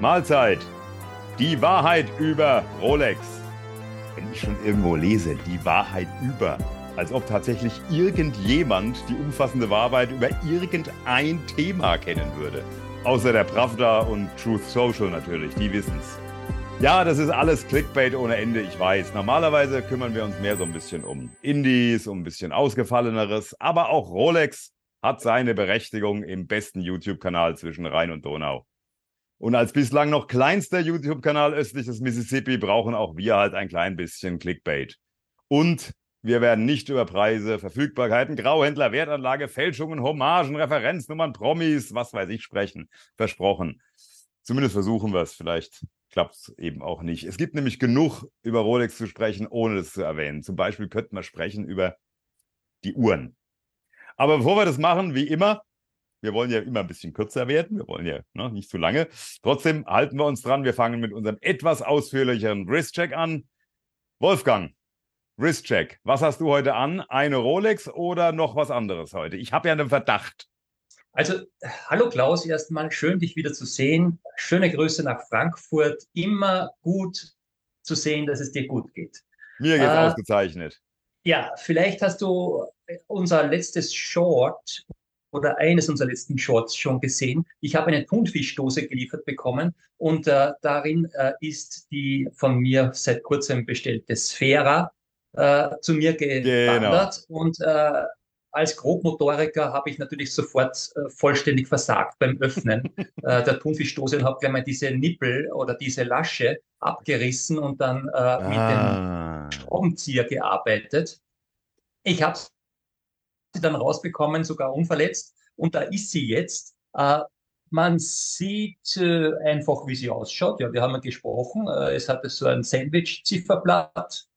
Mahlzeit. Die Wahrheit über Rolex. Wenn ich schon irgendwo lese, die Wahrheit über, als ob tatsächlich irgendjemand die umfassende Wahrheit über irgendein Thema kennen würde. Außer der Pravda und Truth Social natürlich, die wissen's. Ja, das ist alles Clickbait ohne Ende, ich weiß. Normalerweise kümmern wir uns mehr so ein bisschen um Indies, um ein bisschen ausgefalleneres, aber auch Rolex hat seine Berechtigung im besten YouTube-Kanal zwischen Rhein und Donau. Und als bislang noch kleinster YouTube-Kanal östlich des Mississippi brauchen auch wir halt ein klein bisschen Clickbait. Und wir werden nicht über Preise, Verfügbarkeiten, Grauhändler, Wertanlage, Fälschungen, Hommagen, Referenznummern, Promis, was weiß ich sprechen. Versprochen. Zumindest versuchen wir es. Vielleicht klappt es eben auch nicht. Es gibt nämlich genug über Rolex zu sprechen, ohne das zu erwähnen. Zum Beispiel könnten wir sprechen über die Uhren. Aber bevor wir das machen, wie immer, wir wollen ja immer ein bisschen kürzer werden. Wir wollen ja ne, nicht zu lange. Trotzdem halten wir uns dran. Wir fangen mit unserem etwas ausführlicheren Wristcheck an. Wolfgang, Wristcheck. Was hast du heute an? Eine Rolex oder noch was anderes heute? Ich habe ja einen Verdacht. Also, hallo Klaus, erstmal schön, dich wieder zu sehen. Schöne Grüße nach Frankfurt. Immer gut zu sehen, dass es dir gut geht. Mir geht's äh, ausgezeichnet. Ja, vielleicht hast du unser letztes Short oder eines unserer letzten Shorts schon gesehen. Ich habe eine Thunfischdose geliefert bekommen und äh, darin äh, ist die von mir seit kurzem bestellte Sphera äh, zu mir gewandert genau. und äh, als Grobmotoriker habe ich natürlich sofort äh, vollständig versagt beim Öffnen äh, der Thunfischdose und habe gleich mal diese Nippel oder diese Lasche abgerissen und dann äh, ah. mit dem Schraubenzieher gearbeitet. Ich habe sie dann rausbekommen, sogar unverletzt. Und da ist sie jetzt. Äh, man sieht äh, einfach, wie sie ausschaut. Ja, wir haben ja gesprochen. Äh, es hat so ein Sandwich-Zifferblatt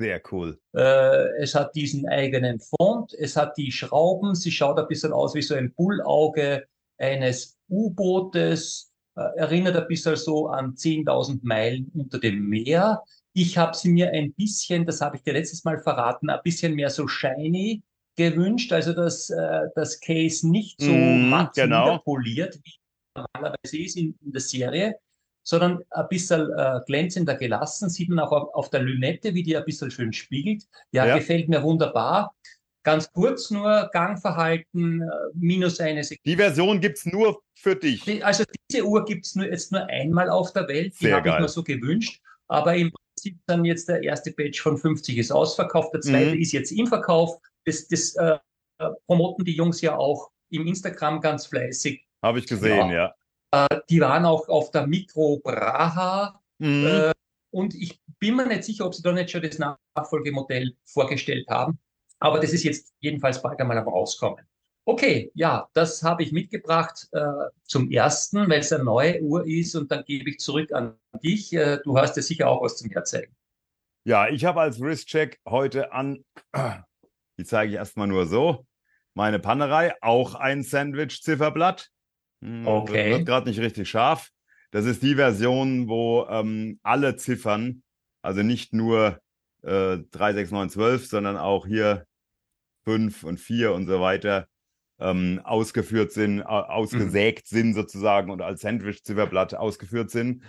sehr cool. Äh, es hat diesen eigenen Font, es hat die Schrauben, sie schaut ein bisschen aus wie so ein Bullauge eines U-Bootes, äh, erinnert ein bisschen so an 10.000 Meilen unter dem Meer. Ich habe sie mir ein bisschen, das habe ich dir letztes Mal verraten, ein bisschen mehr so shiny gewünscht, also dass äh, das Case nicht so mm, matt genau. poliert, wie normalerweise ist in, in der Serie, sondern ein bisschen äh, glänzender gelassen. Sieht man auch auf, auf, der Lünette, wie die ein bisschen schön spiegelt. Ja, ja. gefällt mir wunderbar. Ganz kurz nur Gangverhalten, äh, minus eine Sekunde. Die Version gibt es nur für dich. Also diese Uhr gibt es nur, jetzt nur einmal auf der Welt. Die habe ich mir so gewünscht. Aber im Prinzip dann jetzt der erste Batch von 50 ist ausverkauft, der zweite mhm. ist jetzt im Verkauf. Das, das äh, promoten die Jungs ja auch im Instagram ganz fleißig. Habe ich gesehen, ja. ja. Äh, die waren auch auf der Mikro Braha. Mhm. Äh, und ich bin mir nicht sicher, ob sie da nicht schon das Nachfolgemodell vorgestellt haben. Aber das ist jetzt jedenfalls bald einmal am Rauskommen. Okay, ja, das habe ich mitgebracht äh, zum ersten, weil es eine neue Uhr ist und dann gebe ich zurück an dich. Äh, du hast ja sicher auch was zum Herzeigen. Ja, ich habe als Wristcheck heute an, die zeige ich erstmal nur so, meine Pannerei, auch ein Sandwich-Zifferblatt. Hm, okay. Wird gerade nicht richtig scharf. Das ist die Version, wo ähm, alle Ziffern, also nicht nur äh, 36912, sondern auch hier 5 und 4 und so weiter, ähm, ausgeführt sind, ausgesägt mhm. sind sozusagen und als Sandwich-Zifferblatt ausgeführt sind.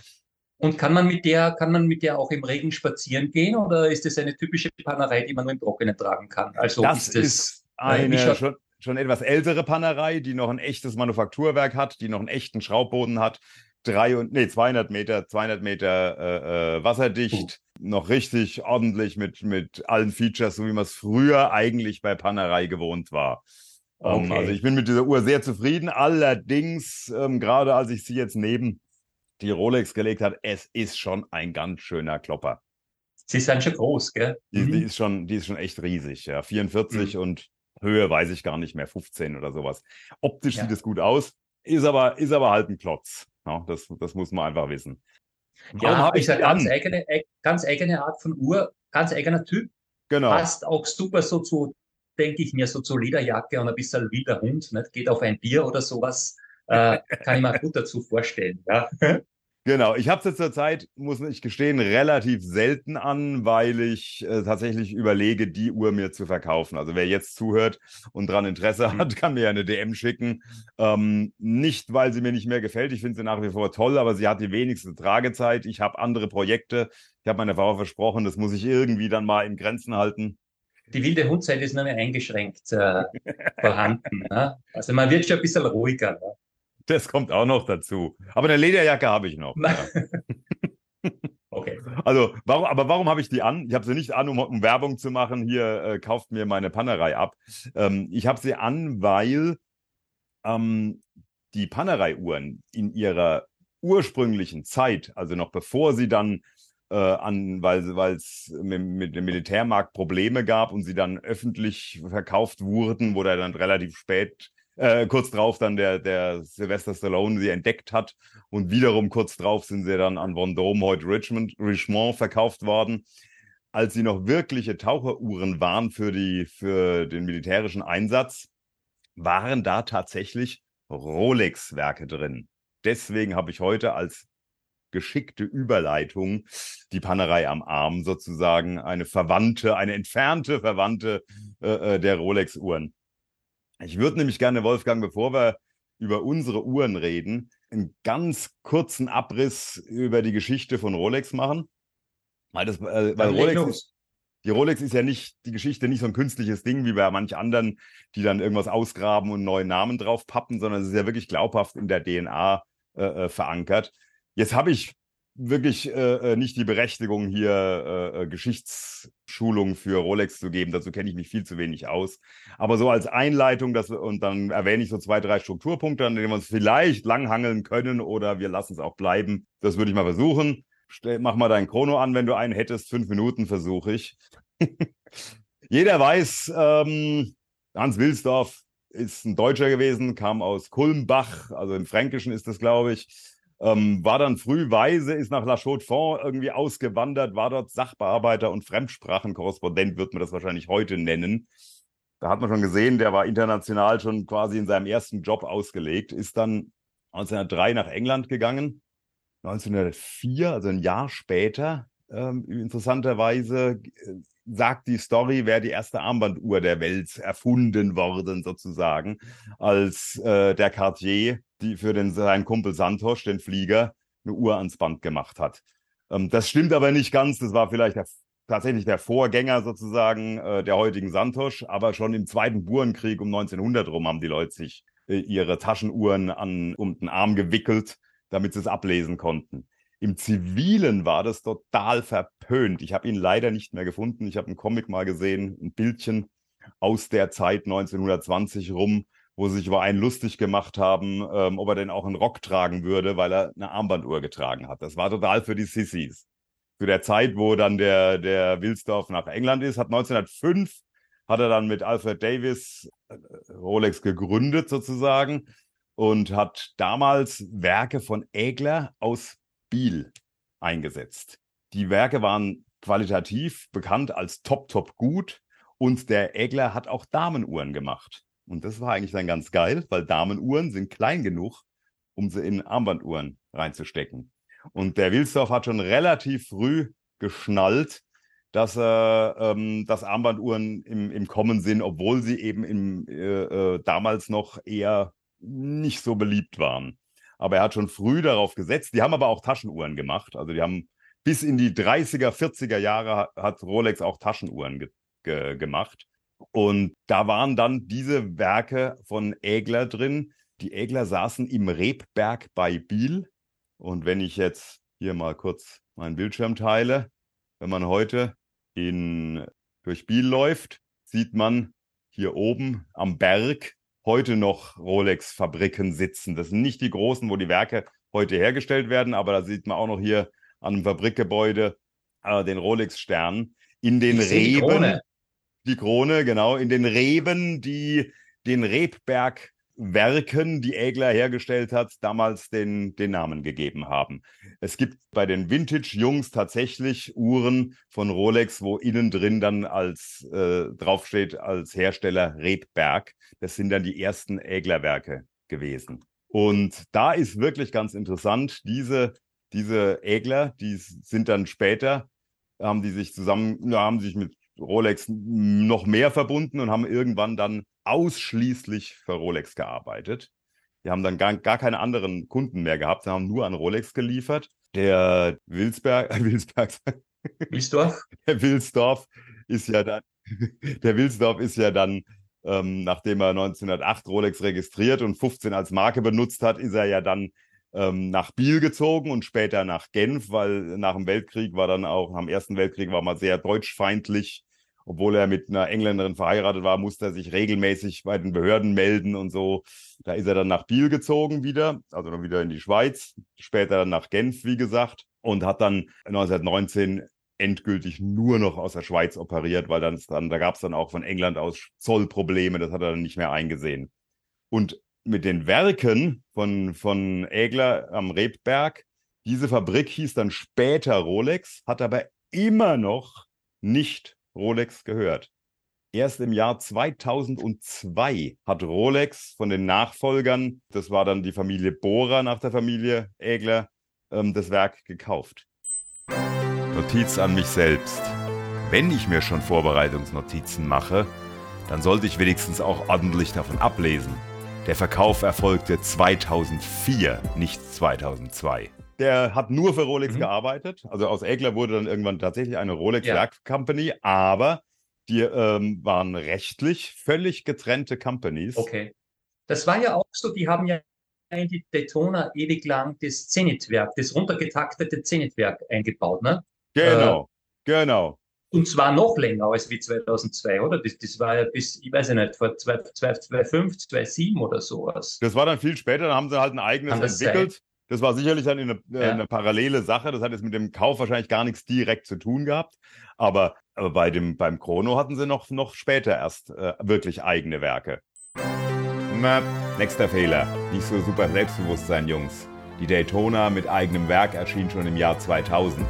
Und kann man mit der, kann man mit der auch im Regen spazieren gehen oder ist das eine typische Pannerei, die man nur im Trockenen tragen kann? Also das ist, das, ist eine, äh, schon, schon etwas ältere Pannerei, die noch ein echtes Manufakturwerk hat, die noch einen echten Schraubboden hat, drei und nee 200 Meter, 200 Meter äh, äh, wasserdicht, oh. noch richtig ordentlich mit mit allen Features, so wie man es früher eigentlich bei Pannerei gewohnt war. Ähm, okay. Um, also ich bin mit dieser Uhr sehr zufrieden. Allerdings ähm, gerade als ich sie jetzt neben die Rolex gelegt hat, es ist schon ein ganz schöner Klopper. Sie ist dann schon groß, gell? Die, mhm. die, ist schon, die ist schon echt riesig, ja. 44 mhm. und Höhe weiß ich gar nicht mehr, 15 oder sowas. Optisch ja. sieht es gut aus, ist aber, ist aber halt ein Klotz. Ja, das, das muss man einfach wissen. Warum ja, habe ich eine ganz eigene, ganz eigene Art von Uhr, ganz eigener Typ. Genau. Passt auch super so zu, denke ich mir, so zu Lederjacke und ein bisschen wie der Hund, nicht? geht auf ein Bier oder sowas. Äh, kann ich mir gut dazu vorstellen. Ja. Genau, ich habe es zurzeit, muss ich gestehen, relativ selten an, weil ich äh, tatsächlich überlege, die Uhr mir zu verkaufen. Also wer jetzt zuhört und daran Interesse mhm. hat, kann mir eine DM schicken. Ähm, nicht, weil sie mir nicht mehr gefällt, ich finde sie nach wie vor toll, aber sie hat die wenigste Tragezeit. Ich habe andere Projekte. Ich habe meiner Frau versprochen, das muss ich irgendwie dann mal in Grenzen halten. Die wilde Hundzeit ist nur mehr eingeschränkt äh, vorhanden. Ne? Also man wird schon ein bisschen ruhiger. Ne? Das kommt auch noch dazu. Aber eine Lederjacke habe ich noch. Ja. okay. Also, warum, aber warum habe ich die an? Ich habe sie nicht an, um, um Werbung zu machen. Hier äh, kauft mir meine Pannerei ab. Ähm, ich habe sie an, weil ähm, die Panerei-Uhren in ihrer ursprünglichen Zeit, also noch bevor sie dann äh, an, weil es mit, mit, dem Militärmarkt Probleme gab und sie dann öffentlich verkauft wurden, wurde dann relativ spät äh, kurz drauf dann der, der Sylvester Stallone sie entdeckt hat und wiederum kurz drauf sind sie dann an Vendôme, heute Richmond, Richmond verkauft worden. Als sie noch wirkliche Taucheruhren waren für, die, für den militärischen Einsatz, waren da tatsächlich Rolex-Werke drin. Deswegen habe ich heute als geschickte Überleitung die Pannerei am Arm sozusagen eine Verwandte, eine entfernte Verwandte äh, äh der Rolex-Uhren. Ich würde nämlich gerne, Wolfgang, bevor wir über unsere Uhren reden, einen ganz kurzen Abriss über die Geschichte von Rolex machen. Weil, das, äh, weil Rolex, ist, die Rolex ist ja nicht, die Geschichte nicht so ein künstliches Ding wie bei manch anderen, die dann irgendwas ausgraben und einen neuen Namen drauf pappen, sondern es ist ja wirklich glaubhaft in der DNA äh, äh, verankert. Jetzt habe ich wirklich äh, äh, nicht die Berechtigung, hier äh, äh, Geschichtsschulung für Rolex zu geben. Dazu kenne ich mich viel zu wenig aus. Aber so als Einleitung, wir, und dann erwähne ich so zwei, drei Strukturpunkte, an denen wir uns vielleicht langhangeln können oder wir lassen es auch bleiben. Das würde ich mal versuchen. Stell, mach mal dein Chrono an, wenn du einen hättest. Fünf Minuten versuche ich. Jeder weiß, ähm, Hans Wilsdorf ist ein Deutscher gewesen, kam aus Kulmbach, also im Fränkischen ist das, glaube ich ähm, war dann früh weise, ist nach La Chaux-de-Fonds irgendwie ausgewandert, war dort Sachbearbeiter und Fremdsprachenkorrespondent, wird man das wahrscheinlich heute nennen. Da hat man schon gesehen, der war international schon quasi in seinem ersten Job ausgelegt, ist dann 1903 nach England gegangen. 1904, also ein Jahr später, ähm, interessanterweise äh, sagt die Story, wäre die erste Armbanduhr der Welt erfunden worden, sozusagen, als äh, der Cartier, die für den, seinen Kumpel Santos, den Flieger, eine Uhr ans Band gemacht hat. Ähm, das stimmt aber nicht ganz. Das war vielleicht der, tatsächlich der Vorgänger sozusagen äh, der heutigen Santos, aber schon im Zweiten Burenkrieg um 1900 rum haben die Leute sich äh, ihre Taschenuhren an, um den Arm gewickelt, damit sie es ablesen konnten. Im Zivilen war das total verpönt. Ich habe ihn leider nicht mehr gefunden. Ich habe einen Comic mal gesehen, ein Bildchen aus der Zeit 1920 rum, wo sie sich über einen lustig gemacht haben, ähm, ob er denn auch einen Rock tragen würde, weil er eine Armbanduhr getragen hat. Das war total für die Sissys. Zu der Zeit, wo dann der, der Wilsdorf nach England ist, hat 1905 hat er dann mit Alfred Davis äh, Rolex gegründet sozusagen und hat damals Werke von Ägler aus Biel eingesetzt. Die Werke waren qualitativ bekannt als top, top gut und der Egler hat auch Damenuhren gemacht. Und das war eigentlich dann ganz geil, weil Damenuhren sind klein genug, um sie in Armbanduhren reinzustecken. Und der Wilsdorf hat schon relativ früh geschnallt, dass, äh, ähm, dass Armbanduhren im, im Kommen sind, obwohl sie eben im, äh, äh, damals noch eher nicht so beliebt waren. Aber er hat schon früh darauf gesetzt. Die haben aber auch Taschenuhren gemacht. Also die haben bis in die 30er, 40er Jahre hat Rolex auch Taschenuhren ge ge gemacht. Und da waren dann diese Werke von Ägler drin. Die Ägler saßen im Rebberg bei Biel. Und wenn ich jetzt hier mal kurz meinen Bildschirm teile, wenn man heute in, durch Biel läuft, sieht man hier oben am Berg heute noch Rolex-Fabriken sitzen. Das sind nicht die großen, wo die Werke heute hergestellt werden, aber da sieht man auch noch hier an einem Fabrikgebäude äh, den Rolex-Stern. In den ich Reben. Die Krone. die Krone, genau. In den Reben, die den Rebberg Werken, die Ägler hergestellt hat, damals den, den Namen gegeben haben. Es gibt bei den Vintage-Jungs tatsächlich Uhren von Rolex, wo innen drin dann als äh, draufsteht als Hersteller Rebberg. Das sind dann die ersten Äglerwerke gewesen. Und da ist wirklich ganz interessant, diese diese Ägler, die sind dann später, haben die sich zusammen, haben sich mit Rolex noch mehr verbunden und haben irgendwann dann ausschließlich für Rolex gearbeitet. Die haben dann gar, gar keine anderen Kunden mehr gehabt, sie haben nur an Rolex geliefert. Der Wilsberg, äh, Wilsberg, Wilsdorf? Der Wilsdorf ist ja dann, der Wilsdorf ist ja dann, ähm, nachdem er 1908 Rolex registriert und 15 als Marke benutzt hat, ist er ja dann ähm, nach Biel gezogen und später nach Genf, weil nach dem Weltkrieg war dann auch, nach dem Ersten Weltkrieg war man sehr deutschfeindlich. Obwohl er mit einer Engländerin verheiratet war, musste er sich regelmäßig bei den Behörden melden und so. Da ist er dann nach Biel gezogen wieder, also dann wieder in die Schweiz, später dann nach Genf, wie gesagt, und hat dann 1919 endgültig nur noch aus der Schweiz operiert, weil dann, dann da gab es dann auch von England aus Zollprobleme, das hat er dann nicht mehr eingesehen. Und mit den Werken von, von Ägler am Rebberg. Diese Fabrik hieß dann später Rolex, hat aber immer noch nicht Rolex gehört. Erst im Jahr 2002 hat Rolex von den Nachfolgern, das war dann die Familie Bohrer nach der Familie Ägler, ähm, das Werk gekauft. Notiz an mich selbst. Wenn ich mir schon Vorbereitungsnotizen mache, dann sollte ich wenigstens auch ordentlich davon ablesen. Der Verkauf erfolgte 2004, nicht 2002. Der hat nur für Rolex mhm. gearbeitet. Also aus Egler wurde dann irgendwann tatsächlich eine Rolex ja. Werk Company, aber die ähm, waren rechtlich völlig getrennte Companies. Okay. Das war ja auch so, die haben ja in die Daytona ewig lang das Zenitwerk, das runtergetaktete Zenitwerk eingebaut, ne? Genau, äh, genau. Und zwar noch länger als wie 2002, oder? Das, das war ja bis, ich weiß nicht, vor 2005, 2007 oder sowas. Das war dann viel später, dann haben sie halt ein eigenes entwickelt. Sein? Das war sicherlich dann eine, äh, ja. eine, parallele Sache. Das hat jetzt mit dem Kauf wahrscheinlich gar nichts direkt zu tun gehabt. Aber, aber bei dem, beim Chrono hatten sie noch, noch später erst äh, wirklich eigene Werke. Na, nächster Fehler. Nicht so super Selbstbewusstsein, Jungs. Die Daytona mit eigenem Werk erschien schon im Jahr 2000.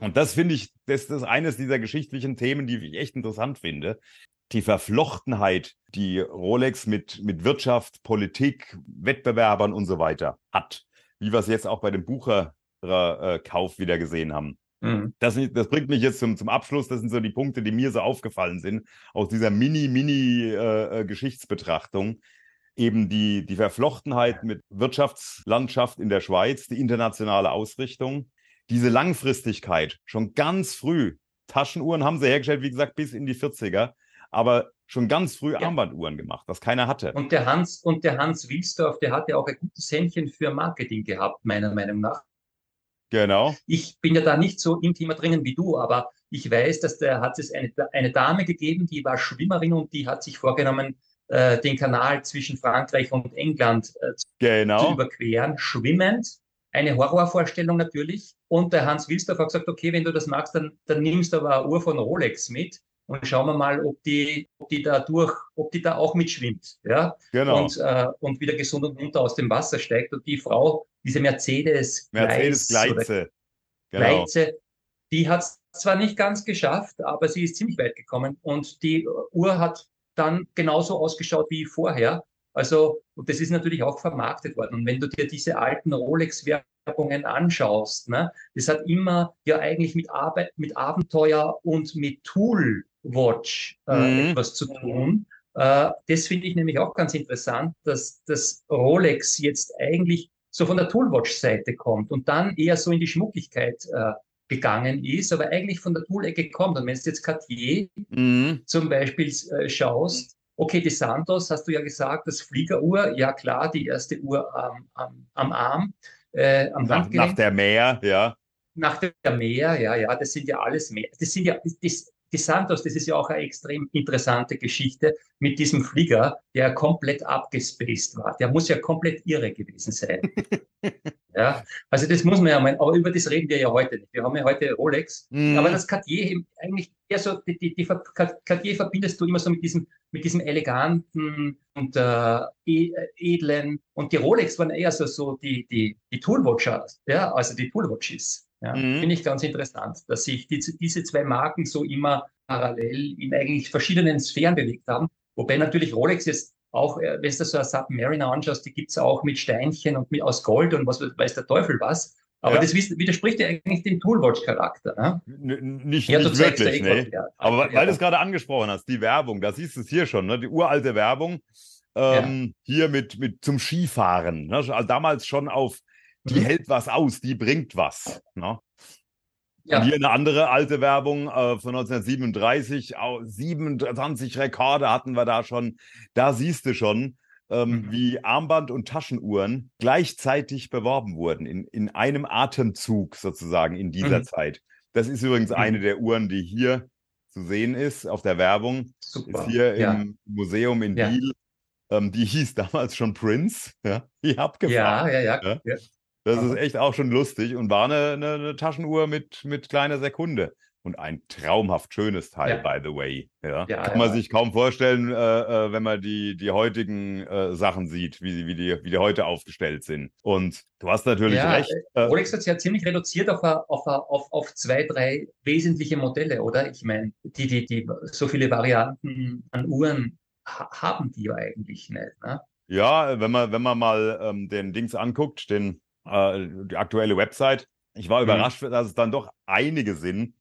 Und das finde ich, das, das ist eines dieser geschichtlichen Themen, die ich echt interessant finde. Die Verflochtenheit, die Rolex mit, mit Wirtschaft, Politik, Wettbewerbern und so weiter hat. Wie wir es jetzt auch bei dem Bucher-Kauf wieder gesehen haben. Mhm. Das, das, bringt mich jetzt zum, zum Abschluss. Das sind so die Punkte, die mir so aufgefallen sind aus dieser Mini-Mini-Geschichtsbetrachtung. Äh, äh Eben die, die Verflochtenheit mit Wirtschaftslandschaft in der Schweiz, die internationale Ausrichtung diese Langfristigkeit schon ganz früh, Taschenuhren haben sie hergestellt, wie gesagt, bis in die 40er, aber schon ganz früh ja. Armbanduhren gemacht, was keiner hatte. Und der Hans, und der Hans Wilsdorf, der hatte auch ein gutes Händchen für Marketing gehabt, meiner Meinung nach. Genau. Ich bin ja da nicht so im Thema drinnen wie du, aber ich weiß, dass der hat es eine, eine Dame gegeben, die war Schwimmerin und die hat sich vorgenommen, äh, den Kanal zwischen Frankreich und England äh, genau. zu überqueren, schwimmend eine Horrorvorstellung natürlich. Und der Hans Wilsdorf hat gesagt, okay, wenn du das magst, dann, dann nimmst du aber eine Uhr von Rolex mit und schauen wir mal, ob die, ob die da durch, ob die da auch mitschwimmt, ja, genau. und, äh, und wieder gesund und munter aus dem Wasser steigt. Und die Frau, diese Mercedes, Mercedes Gleize, genau. Gleize, die hat es zwar nicht ganz geschafft, aber sie ist ziemlich weit gekommen. Und die Uhr hat dann genauso ausgeschaut wie vorher. Also, und das ist natürlich auch vermarktet worden. Und wenn du dir diese alten Rolex-Werbungen anschaust, ne, das hat immer ja eigentlich mit Arbeit, mit Abenteuer und mit Tool-Watch äh, mhm. etwas zu tun. Äh, das finde ich nämlich auch ganz interessant, dass das Rolex jetzt eigentlich so von der Toolwatch-Seite kommt und dann eher so in die Schmuckigkeit äh, gegangen ist, aber eigentlich von der Tool-Ecke kommt. Und wenn du jetzt Cartier mhm. zum Beispiel äh, schaust, Okay, die Santos, hast du ja gesagt, das Fliegeruhr, ja klar, die erste Uhr am, am, am Arm, äh, am nach, Nach der Meer, ja. Nach der Meer, ja, ja, das sind ja alles Meer. Das sind ja, das, die Santos, das ist ja auch eine extrem interessante Geschichte mit diesem Flieger, der komplett abgespaced war. Der muss ja komplett irre gewesen sein. ja, also das muss man ja mal, aber über das reden wir ja heute nicht. Wir haben ja heute Rolex, mhm. aber das Cartier eigentlich eher so, die, die, die Cartier verbindest du immer so mit diesem, mit diesem eleganten und äh, e, edlen und die Rolex waren eher so, so die, die, die Toolwatchers, ja, also die Toolwatches. Ja, mhm. Finde ich ganz interessant, dass sich die, diese zwei Marken so immer parallel in eigentlich verschiedenen Sphären bewegt haben. Wobei natürlich Rolex jetzt auch, äh, wenn du so eine Submariner anschaust, die gibt's auch mit Steinchen und mit, aus Gold und was weiß der Teufel was. Aber ja. das widerspricht ja eigentlich dem Toolwatch-Charakter. Ne? Nicht, ja, nicht wirklich, nee. Aber weil, weil du es gerade angesprochen hast, die Werbung, da siehst du es hier schon, ne? die uralte Werbung, ähm, ja. hier mit, mit zum Skifahren. Ne? Also damals schon auf, die mhm. hält was aus, die bringt was. Ne? Ja. Hier eine andere alte Werbung äh, von 1937, 27 Rekorde hatten wir da schon. Da siehst du schon, ähm, mhm. wie Armband und Taschenuhren gleichzeitig beworben wurden, in, in einem Atemzug sozusagen in dieser mhm. Zeit. Das ist übrigens mhm. eine der Uhren, die hier zu sehen ist auf der Werbung. Super. Ist hier ja. im Museum in ja. Biel. Ähm, die hieß damals schon Prince. Ja, ich hab Ja, ja, ja. ja. Das ist echt auch schon lustig und war eine, eine, eine Taschenuhr mit, mit kleiner Sekunde und ein traumhaft schönes Teil, ja. by the way. Ja. ja Kann man sich kaum vorstellen, äh, äh, wenn man die, die heutigen äh, Sachen sieht, wie, wie, die, wie die heute aufgestellt sind. Und du hast natürlich recht. Äh, Rolex hat es ja ziemlich reduziert auf, auf, auf, auf zwei, drei wesentliche Modelle, oder? Ich meine, die, die, die so viele Varianten an Uhren ha haben die ja eigentlich nicht. Ne? Ja, wenn man, wenn man mal ähm, den Dings anguckt, den, äh, die aktuelle Website, ich war mhm. überrascht, dass es dann doch einige sind,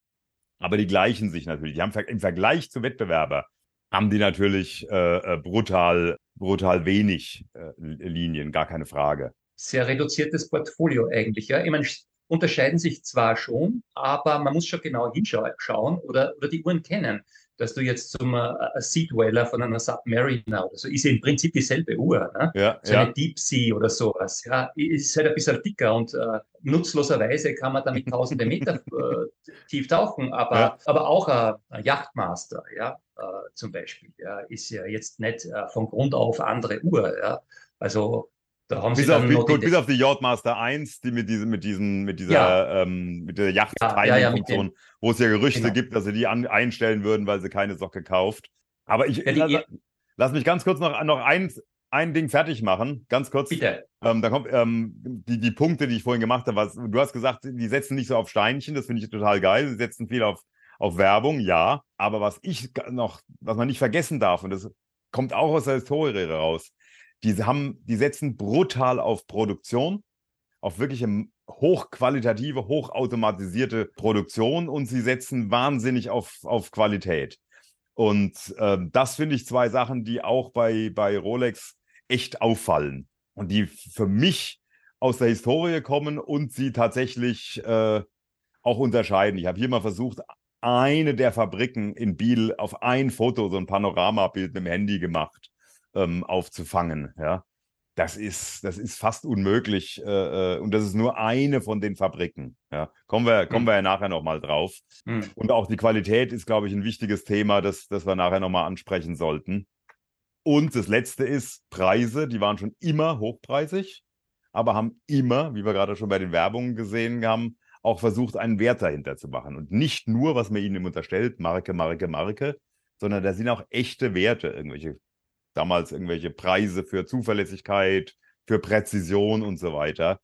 aber die gleichen sich natürlich. Die haben im Vergleich zu Wettbewerber haben die natürlich äh, äh, brutal, brutal wenig äh, Linien, gar keine Frage. Sehr reduziertes Portfolio eigentlich, ja. Ich meine, unterscheiden sich zwar schon, aber man muss schon genau hinschauen oder, oder die Uhren kennen dass du jetzt zum äh, Sea Dweller von einer Submariner oder so, ist ja im Prinzip dieselbe Uhr. Ne? Ja, so ja. eine Deep Sea oder sowas. Ja, ist halt ein bisschen dicker und äh, nutzloserweise kann man damit tausende Meter äh, tief tauchen, aber, ja. aber auch ein, ein Yachtmaster, ja, äh, zum Beispiel, ja, ist ja jetzt nicht äh, von Grund auf andere Uhr. Ja? Also da haben bis, sie dann auf, gut, bis auf die Yachtmaster 1, die mit, diesem, mit, diesen, mit dieser, ja. ähm, mit der Yacht-Timing-Funktion, ja, ja, wo es ja Gerüchte genau. gibt, dass sie die an, einstellen würden, weil sie keine Socke kauft. Aber ich, lass, lass, mich ganz kurz noch, noch ein, ein Ding fertig machen. Ganz kurz. Bitte. Ähm, da kommt ähm, die, die Punkte, die ich vorhin gemacht habe. Was, du hast gesagt, die setzen nicht so auf Steinchen, das finde ich total geil. Sie setzen viel auf, auf Werbung, ja. Aber was ich noch, was man nicht vergessen darf, und das kommt auch aus der Historie raus, die haben, die setzen brutal auf Produktion, auf wirkliche hochqualitative, hochautomatisierte Produktion und sie setzen wahnsinnig auf, auf Qualität. Und äh, das finde ich zwei Sachen, die auch bei, bei Rolex echt auffallen und die für mich aus der Historie kommen und sie tatsächlich äh, auch unterscheiden. Ich habe hier mal versucht, eine der Fabriken in Biel auf ein Foto, so ein Panoramabild mit dem Handy gemacht ähm, aufzufangen. Ja, das ist, das ist fast unmöglich. Äh, äh, und das ist nur eine von den Fabriken. Ja, kommen wir, kommen mhm. wir ja nachher nochmal drauf. Mhm. Und auch die Qualität ist, glaube ich, ein wichtiges Thema, das, das wir nachher nochmal ansprechen sollten. Und das letzte ist Preise, die waren schon immer hochpreisig, aber haben immer, wie wir gerade schon bei den Werbungen gesehen haben, auch versucht, einen Wert dahinter zu machen. Und nicht nur, was man ihnen unterstellt, Marke, Marke, Marke, sondern da sind auch echte Werte, irgendwelche damals irgendwelche Preise für Zuverlässigkeit, für Präzision und so weiter.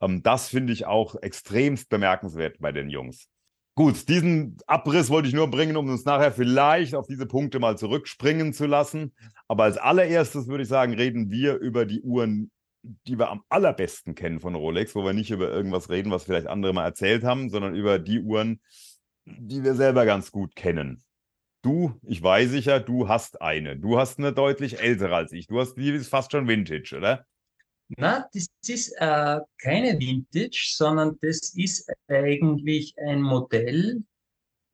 Ähm, das finde ich auch extremst bemerkenswert bei den Jungs. Gut, diesen Abriss wollte ich nur bringen, um uns nachher vielleicht auf diese Punkte mal zurückspringen zu lassen. Aber als allererstes würde ich sagen, reden wir über die Uhren, die wir am allerbesten kennen von Rolex, wo wir nicht über irgendwas reden, was vielleicht andere mal erzählt haben, sondern über die Uhren, die wir selber ganz gut kennen. Du, ich weiß sicher, du hast eine. Du hast eine deutlich ältere als ich. Du hast, die ist fast schon Vintage, oder? Na, das ist äh, keine Vintage, sondern das ist eigentlich ein Modell,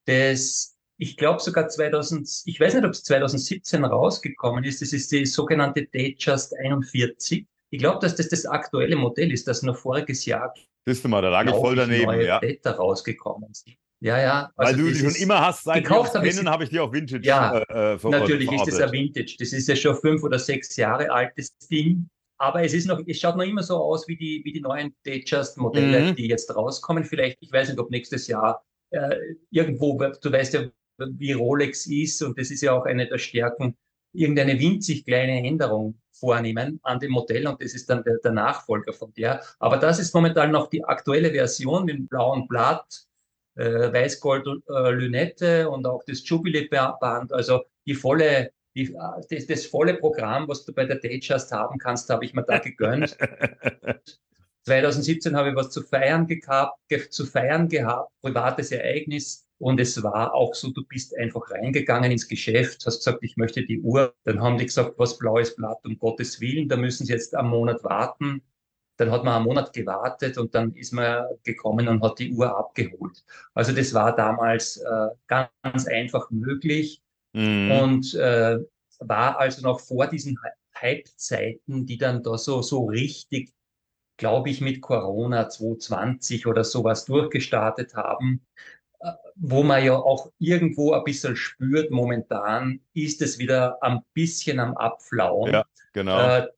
das ich glaube sogar 2000, ich weiß nicht, ob es 2017 rausgekommen ist. Das ist die sogenannte Datejust 41. Ich glaube, dass das das aktuelle Modell ist, das noch voriges Jahr. Bist du mal, da lag ich voll daneben, ja. Data rausgekommen sind. Ja, ja. Also Weil du die schon immer hast, seit gekauft habe kennen, habe ich die auch Vintage Ja, äh, äh natürlich ist das ein Vintage. Das ist ja schon fünf oder sechs Jahre altes Ding. Aber es ist noch, es schaut noch immer so aus wie die, wie die neuen Datejust-Modelle, mhm. die jetzt rauskommen. Vielleicht, ich weiß nicht, ob nächstes Jahr äh, irgendwo, du weißt ja, wie Rolex ist und das ist ja auch eine der Stärken, irgendeine winzig kleine Änderung vornehmen an dem Modell und das ist dann der, der Nachfolger von der. Aber das ist momentan noch die aktuelle Version mit dem blauen Blatt äh, Weiß-Gold-Lünette äh, und auch das Jubilee-Band, also die volle, die, äh, das, das, volle Programm, was du bei der Datejust haben kannst, habe ich mir da gegönnt. 2017 habe ich was zu feiern gehabt, zu feiern gehabt, privates Ereignis. Und es war auch so, du bist einfach reingegangen ins Geschäft, hast gesagt, ich möchte die Uhr. Dann haben die gesagt, was blaues Blatt, um Gottes Willen, da müssen sie jetzt einen Monat warten. Dann hat man einen Monat gewartet und dann ist man gekommen und hat die Uhr abgeholt. Also das war damals äh, ganz einfach möglich mhm. und äh, war also noch vor diesen Hype-Zeiten, die dann da so, so richtig, glaube ich, mit Corona 2020 oder sowas durchgestartet haben, äh, wo man ja auch irgendwo ein bisschen spürt, momentan ist es wieder ein bisschen am Abflauen. Ja, genau. Äh,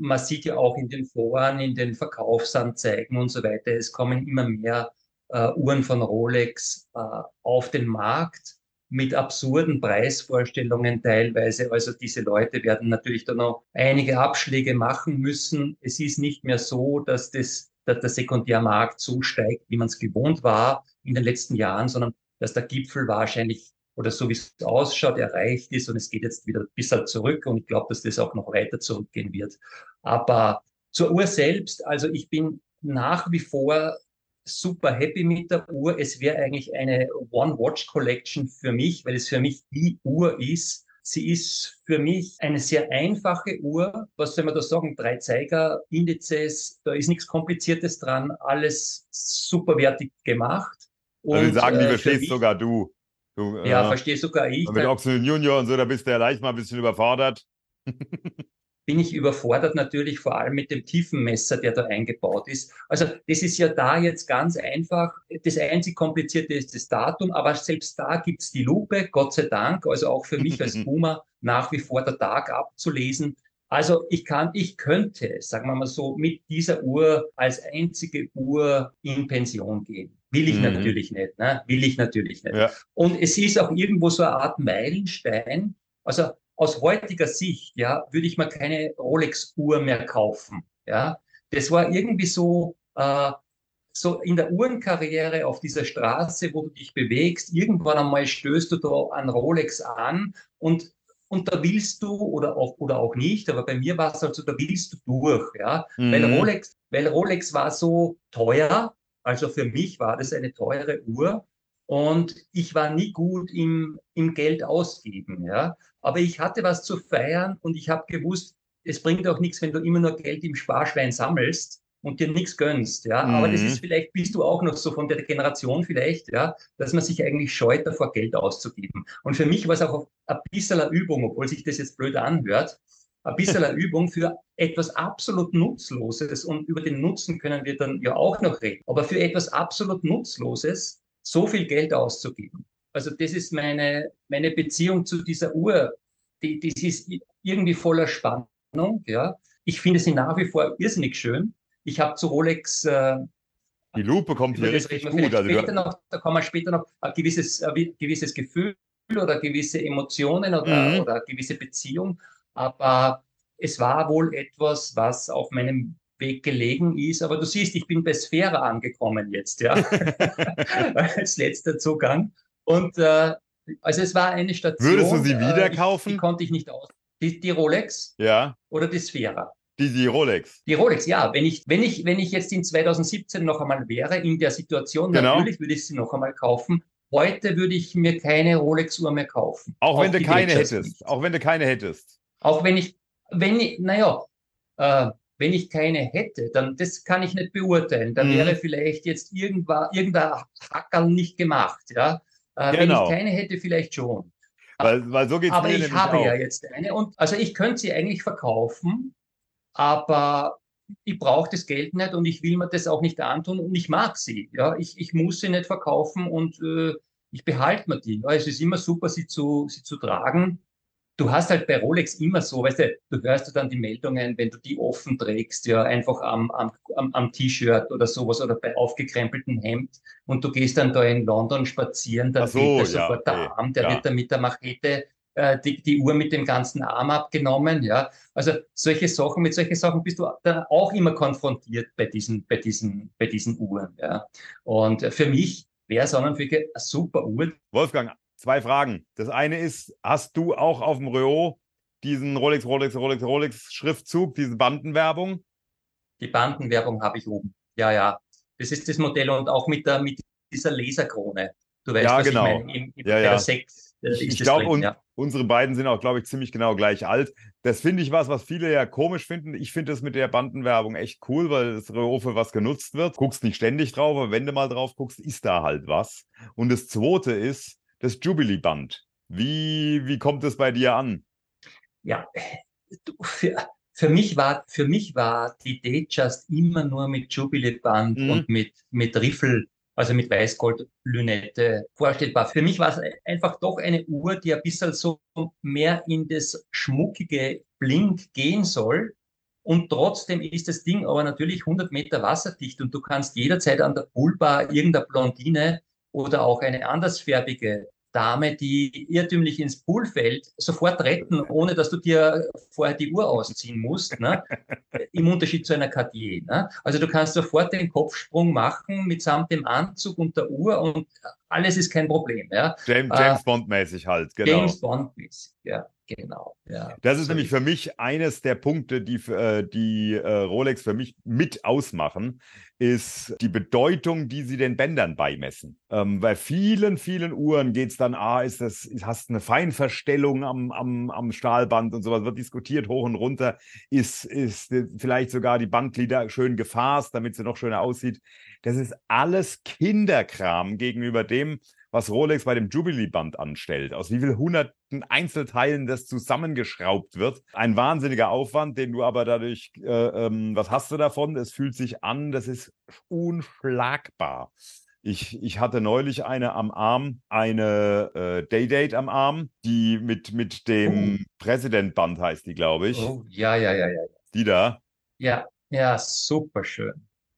man sieht ja auch in den Foren, in den Verkaufsanzeigen und so weiter, es kommen immer mehr äh, Uhren von Rolex äh, auf den Markt mit absurden Preisvorstellungen teilweise. Also diese Leute werden natürlich dann noch einige Abschläge machen müssen. Es ist nicht mehr so, dass das, dass der Sekundärmarkt so steigt, wie man es gewohnt war in den letzten Jahren, sondern dass der Gipfel wahrscheinlich oder so wie es ausschaut, erreicht ist und es geht jetzt wieder ein bisschen zurück und ich glaube, dass das auch noch weiter zurückgehen wird. Aber zur Uhr selbst, also ich bin nach wie vor super happy mit der Uhr. Es wäre eigentlich eine One-Watch-Collection für mich, weil es für mich die Uhr ist. Sie ist für mich eine sehr einfache Uhr. Was soll man da sagen? Drei Zeiger, Indizes, da ist nichts Kompliziertes dran, alles superwertig gemacht. Und, also sagen, die äh, verstehst sogar du. Du, ja, äh, verstehe sogar ich. Mit Oxygen Junior und so, da bist du ja leicht mal ein bisschen überfordert. bin ich überfordert natürlich vor allem mit dem Tiefenmesser, der da eingebaut ist. Also das ist ja da jetzt ganz einfach. Das einzig Komplizierte ist das Datum, aber selbst da gibt's die Lupe, Gott sei Dank. Also auch für mich als Boomer nach wie vor der Tag abzulesen. Also ich kann, ich könnte, sagen wir mal so, mit dieser Uhr als einzige Uhr in Pension gehen. Will ich mhm. natürlich nicht, ne? Will ich natürlich nicht. Ja. Und es ist auch irgendwo so eine Art Meilenstein. Also aus heutiger Sicht, ja, würde ich mir keine Rolex-Uhr mehr kaufen. Ja, das war irgendwie so, äh, so in der Uhrenkarriere auf dieser Straße, wo du dich bewegst, irgendwann einmal stößt du da an Rolex an und und da willst du oder auch, oder auch nicht, aber bei mir war es halt so, da willst du durch, ja, mhm. weil Rolex, weil Rolex war so teuer, also für mich war das eine teure Uhr und ich war nie gut im, im Geld ausgeben, ja. Aber ich hatte was zu feiern und ich habe gewusst, es bringt auch nichts, wenn du immer nur Geld im Sparschwein sammelst und dir nichts gönnst, ja. Mhm. Aber das ist vielleicht, bist du auch noch so von der Generation vielleicht, ja, dass man sich eigentlich scheut, davor Geld auszugeben. Und für mich war es auch ein bisschen eine Übung, obwohl sich das jetzt blöd anhört, ein bisschen eine Übung für etwas absolut Nutzloses und über den Nutzen können wir dann ja auch noch reden. Aber für etwas absolut Nutzloses so viel Geld auszugeben. Also das ist meine, meine Beziehung zu dieser Uhr. Die, die ist irgendwie voller Spannung. Ja. Ich finde sie nach wie vor irrsinnig schön. Ich habe zu Rolex äh, die Lupe kommt hier richtig gut. Also noch, da kann man später noch ein gewisses, ein gewisses Gefühl oder gewisse Emotionen oder, mhm. oder gewisse Beziehung. Aber es war wohl etwas, was auf meinem Weg gelegen ist. Aber du siehst, ich bin bei Sphäre angekommen jetzt, ja, als letzter Zugang. Und äh, also es war eine Station. Würdest du sie wieder äh, kaufen? Die, die, konnte ich nicht aus. Die, die Rolex? Ja. Oder die Sphäre? Die, die Rolex. Die Rolex, ja. Wenn ich, wenn ich, wenn ich jetzt in 2017 noch einmal wäre, in der Situation, genau. natürlich würde ich sie noch einmal kaufen. Heute würde ich mir keine Rolex-Uhr mehr kaufen. Auch, auch wenn du keine hättest. Nicht. Auch wenn du keine hättest. Auch wenn ich, wenn ich, naja, äh, wenn ich keine hätte, dann das kann ich nicht beurteilen. Da mhm. wäre vielleicht jetzt irgendwann irgendein Hackerl nicht gemacht, ja. Äh, genau. Wenn ich genau. keine hätte, vielleicht schon. Weil, weil so geht's aber ich habe auch. ja jetzt eine und also ich könnte sie eigentlich verkaufen, aber ich brauche das Geld nicht und ich will mir das auch nicht antun und ich mag sie. Ja, ich, ich muss sie nicht verkaufen und äh, ich behalte mir die. Ja, es ist immer super, sie zu, sie zu tragen du hast halt bei Rolex immer so, weißt du, du hörst du dann die Meldungen, wenn du die offen trägst, ja, einfach am, am, am, am T-Shirt oder sowas oder bei aufgekrempeltem Hemd und du gehst dann da in London spazieren, dann so, geht da sofort ja, der Arm, der ja. wird dann mit der Machete äh, die, die Uhr mit dem ganzen Arm abgenommen, ja. Also solche Sachen, mit solchen Sachen bist du dann auch immer konfrontiert bei diesen, bei diesen, bei diesen Uhren, ja. Und für mich wäre sich eine super Uhr. Wolfgang, zwei Fragen. Das eine ist, hast du auch auf dem Reo diesen Rolex, Rolex, Rolex, Rolex Schriftzug, diese Bandenwerbung? Die Bandenwerbung habe ich oben. Ja, ja. Das ist das Modell und auch mit, der, mit dieser Laserkrone. Du weißt, ja, was genau. ich meine. Im, im ja, ja. 6 äh, ich, glaube, und ja. unsere beiden sind auch, glaube ich, ziemlich genau gleich alt. Das finde ich was, was viele ja komisch finden. Ich finde das mit der Bandenwerbung echt cool, weil das für was genutzt wird. Guckst nicht ständig drauf, aber wenn du mal drauf guckst, ist da halt was. Und das zweite ist das Jubilee-Band. Wie, wie kommt es bei dir an? Ja, für, für mich war, für mich war die Datejust immer nur mit Jubilee-Band mhm. und mit, mit Riffel, also mit Weißgold-Lünette vorstellbar. Für mich war es einfach doch eine Uhr, die ein bisschen so mehr in das schmuckige Blink gehen soll. Und trotzdem ist das Ding aber natürlich 100 Meter wasserdicht und du kannst jederzeit an der Poolbar irgendeine Blondine oder auch eine andersfärbige Dame, die irrtümlich ins Pool fällt, sofort retten, ohne dass du dir vorher die Uhr ausziehen musst, ne? im Unterschied zu einer Cartier. Ne? Also du kannst sofort den Kopfsprung machen mitsamt dem Anzug und der Uhr und alles ist kein Problem. Ja? James, James äh, Bond-mäßig halt, genau. James Bond-mäßig, ja. Genau. Ja. Das ist nämlich für mich eines der Punkte, die, äh, die äh, Rolex für mich mit ausmachen, ist die Bedeutung, die sie den Bändern beimessen. Ähm, bei vielen, vielen Uhren geht es dann, ah, ist das, hast eine Feinverstellung am, am, am Stahlband und sowas, wird diskutiert hoch und runter, ist, ist vielleicht sogar die Bandglieder schön gefasst, damit sie noch schöner aussieht. Das ist alles Kinderkram gegenüber dem, was Rolex bei dem Jubilee-Band anstellt, aus wie vielen hunderten Einzelteilen das zusammengeschraubt wird. Ein wahnsinniger Aufwand, den du aber dadurch, äh, ähm, was hast du davon? Es fühlt sich an, das ist unschlagbar. Ich, ich hatte neulich eine am Arm, eine äh, Day-Date am Arm, die mit, mit dem oh. Präsidentband heißt die, glaube ich. Oh, ja, ja, ja, ja. Die da. Ja, ja, super schön.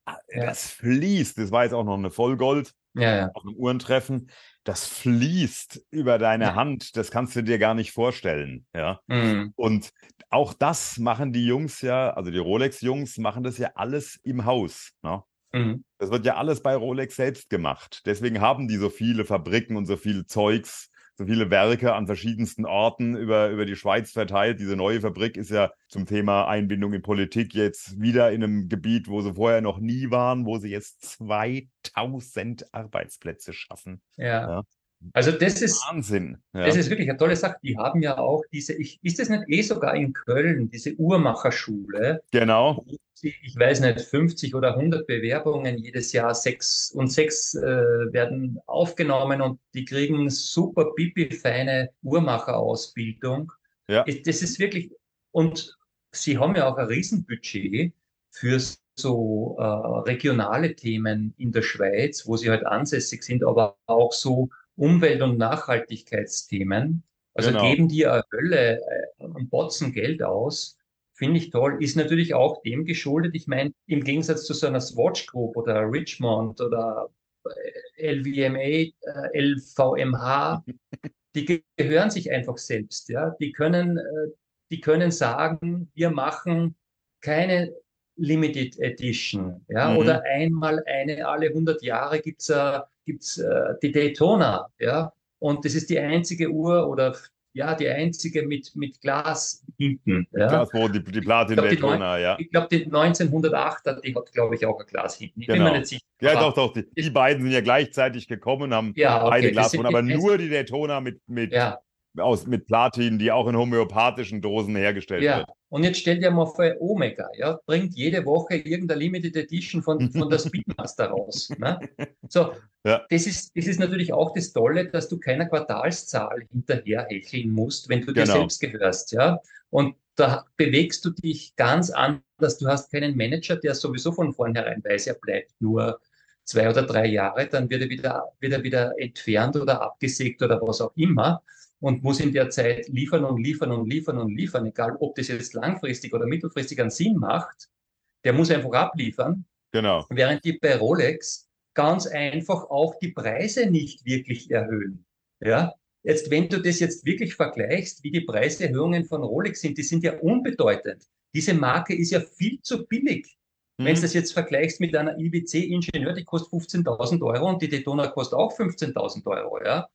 Ah, das ja. fließt. Das war jetzt auch noch eine Vollgold ja, ja. auf einem Uhrentreffen, das fließt über deine ja. Hand, das kannst du dir gar nicht vorstellen. Ja. Mhm. Und auch das machen die Jungs ja, also die Rolex-Jungs machen das ja alles im Haus. Ne? Mhm. Das wird ja alles bei Rolex selbst gemacht. Deswegen haben die so viele Fabriken und so viel Zeugs so viele Werke an verschiedensten Orten über, über die Schweiz verteilt. Diese neue Fabrik ist ja zum Thema Einbindung in Politik jetzt wieder in einem Gebiet, wo sie vorher noch nie waren, wo sie jetzt 2000 Arbeitsplätze schaffen. ja. ja. Also das ist Wahnsinn. Ja. Das ist wirklich eine tolle Sache. Die haben ja auch diese, ich, ist das nicht eh sogar in Köln, diese Uhrmacherschule? Genau. Ich weiß nicht, 50 oder 100 Bewerbungen jedes Jahr, sechs und sechs äh, werden aufgenommen und die kriegen super pipi-feine Uhrmacherausbildung. Ja. Das ist wirklich, und sie haben ja auch ein Riesenbudget für so äh, regionale Themen in der Schweiz, wo sie halt ansässig sind, aber auch so Umwelt- und Nachhaltigkeitsthemen. Also genau. geben die eine Hölle, äh, ein Botzen Geld aus. Finde ich toll. Ist natürlich auch dem geschuldet. Ich meine, im Gegensatz zu so einer Swatch Group oder Richmond oder äh, LVMA, äh, LVMH, die gehören sich einfach selbst. Ja, die können, die können sagen, wir machen keine Limited Edition, ja, mhm. oder einmal eine alle 100 Jahre gibt's äh, gibt's äh, die Daytona, ja, und das ist die einzige Uhr oder ja, die einzige mit, mit Glas hinten. Ja. Glas, wo die, die Platin ich glaub, Daytona, ja. Ich glaube, die 1908er, die hat, glaube ich, auch ein Glas hinten. Ich genau. bin mir nicht sicher. Ja, doch, doch. Die, die, beiden sind ja gleichzeitig gekommen haben ja, okay. beide Glas, aber nur die Daytona mit, mit ja aus, mit Platin, die auch in homöopathischen Dosen hergestellt ja. wird. Und jetzt stell dir mal vor, Omega, ja, bringt jede Woche irgendeine Limited Edition von, von der Speedmaster raus. Ne? So, ja. das, ist, das ist natürlich auch das Tolle, dass du keiner Quartalszahl hinterher hecheln musst, wenn du dir genau. selbst gehörst, ja. Und da bewegst du dich ganz anders. Du hast keinen Manager, der sowieso von vornherein weiß, er bleibt nur zwei oder drei Jahre, dann wird er wieder, wird er wieder entfernt oder abgesägt oder was auch immer und muss in der Zeit liefern und liefern und liefern und liefern, egal ob das jetzt langfristig oder mittelfristig einen Sinn macht, der muss einfach abliefern. Genau. Während die bei Rolex ganz einfach auch die Preise nicht wirklich erhöhen. Ja, jetzt, wenn du das jetzt wirklich vergleichst, wie die Preiserhöhungen von Rolex sind, die sind ja unbedeutend. Diese Marke ist ja viel zu billig. Mhm. Wenn du das jetzt vergleichst mit einer IWC-Ingenieur, die kostet 15.000 Euro und die Daytona kostet auch 15.000 Euro, ja.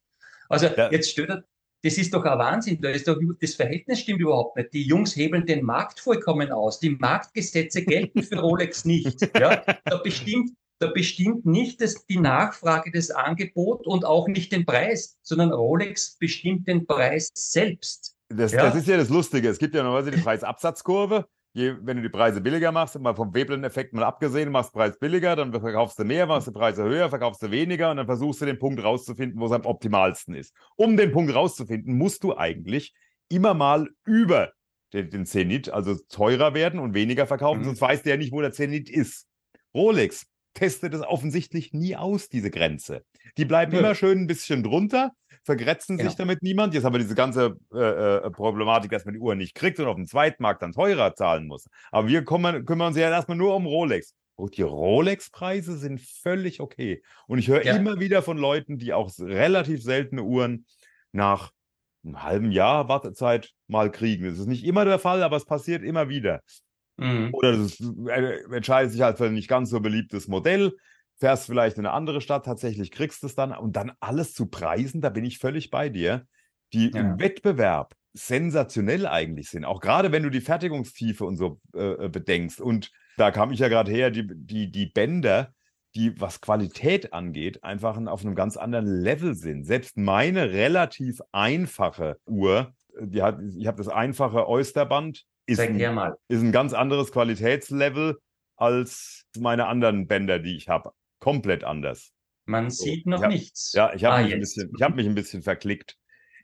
Also ja. jetzt stellt er, das ist doch ein Wahnsinn. Da ist doch, das Verhältnis stimmt überhaupt nicht. Die Jungs hebeln den Markt vollkommen aus. Die Marktgesetze gelten für Rolex nicht. Ja? Da bestimmt, da bestimmt nicht das, die Nachfrage das Angebot und auch nicht den Preis, sondern Rolex bestimmt den Preis selbst. Das, ja? das ist ja das Lustige. Es gibt ja normalerweise die Preisabsatzkurve je, wenn du die Preise billiger machst, mal vom Veblen-Effekt mal abgesehen, machst Preis billiger, dann verkaufst du mehr, machst du Preise höher, verkaufst du weniger und dann versuchst du den Punkt rauszufinden, wo es am optimalsten ist. Um den Punkt rauszufinden, musst du eigentlich immer mal über den, den Zenit, also teurer werden und weniger verkaufen, mhm. sonst weißt du ja nicht, wo der Zenit ist. Rolex testet es offensichtlich nie aus, diese Grenze. Die bleiben ja. immer schön ein bisschen drunter vergrätzen sich damit niemand. Jetzt haben wir diese ganze äh, äh, Problematik, dass man die Uhr nicht kriegt und auf dem Zweitmarkt dann teurer zahlen muss. Aber wir kümmern, kümmern uns ja erstmal nur um Rolex. Und die Rolex-Preise sind völlig okay. Und ich höre ja. immer wieder von Leuten, die auch relativ seltene Uhren nach einem halben Jahr Wartezeit mal kriegen. Das ist nicht immer der Fall, aber es passiert immer wieder. Mhm. Oder es äh, entscheidet sich halt für ein nicht ganz so beliebtes Modell fährst vielleicht in eine andere Stadt, tatsächlich kriegst es dann und dann alles zu Preisen, da bin ich völlig bei dir, die ja. im Wettbewerb sensationell eigentlich sind. Auch gerade wenn du die Fertigungstiefe und so äh, äh bedenkst. Und da kam ich ja gerade her, die, die, die Bänder, die, was Qualität angeht, einfach auf einem ganz anderen Level sind. Selbst meine relativ einfache Uhr, die hat, ich habe das einfache Oysterband, ist ein, ist ein ganz anderes Qualitätslevel als meine anderen Bänder, die ich habe komplett anders. Man so, sieht noch hab, nichts. Ja, ich habe ah, mich, ein bisschen, hab mich ein bisschen verklickt.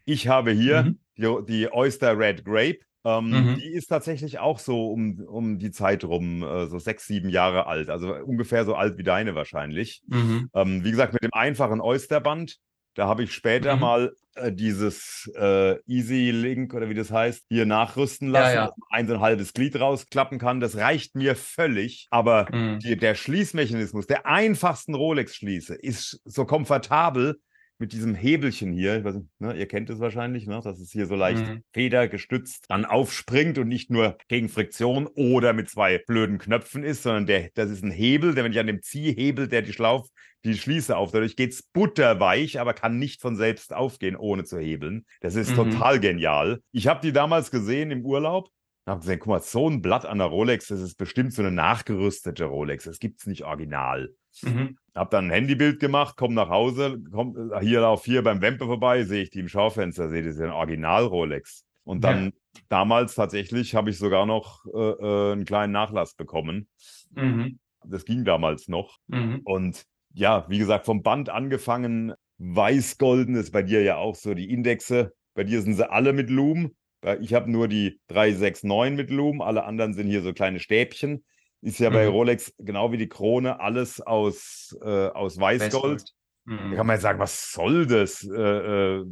Ich habe hier mhm. die, die, Oyster Red Grape. Ähm, mhm. Die ist tatsächlich auch so um, um die Zeit rum, äh, so sechs, sieben Jahre alt. Also ungefähr so alt wie deine wahrscheinlich. Mhm. Ähm, wie gesagt, mit dem einfachen Oysterband. Da habe ich später mhm. mal äh, dieses äh, Easy Link oder wie das heißt, hier nachrüsten lassen, ja, ja. ein so ein halbes Glied rausklappen kann. Das reicht mir völlig. Aber mhm. die, der Schließmechanismus, der einfachsten Rolex-Schließe, ist so komfortabel mit diesem Hebelchen hier, nicht, ne, ihr kennt es wahrscheinlich, ne, dass es hier so leicht mhm. federgestützt dann aufspringt und nicht nur gegen Friktion oder mit zwei blöden Knöpfen ist, sondern der, das ist ein Hebel, der, wenn ich an dem Ziehhebel, der die Schlauf, die Schließe auf, dadurch geht es butterweich, aber kann nicht von selbst aufgehen, ohne zu hebeln. Das ist mhm. total genial. Ich habe die damals gesehen im Urlaub habe gesehen, guck mal, so ein Blatt an der Rolex, das ist bestimmt so eine nachgerüstete Rolex. Das gibt es nicht original. Mhm. Hab dann ein Handybild gemacht, komm nach Hause, komm hier auf hier beim Wempe vorbei, sehe ich die im Schaufenster, sehe das ist ein Original Rolex. Und dann ja. damals tatsächlich habe ich sogar noch äh, äh, einen kleinen Nachlass bekommen. Mhm. Das ging damals noch. Mhm. Und ja, wie gesagt, vom Band angefangen, weiß-golden ist bei dir ja auch so die Indexe. Bei dir sind sie alle mit Loom. Ich habe nur die 369 mit Loom, alle anderen sind hier so kleine Stäbchen. Ist ja mhm. bei Rolex genau wie die Krone alles aus, äh, aus Weißgold. Mhm. Da kann man jetzt sagen, was soll das? Äh, äh,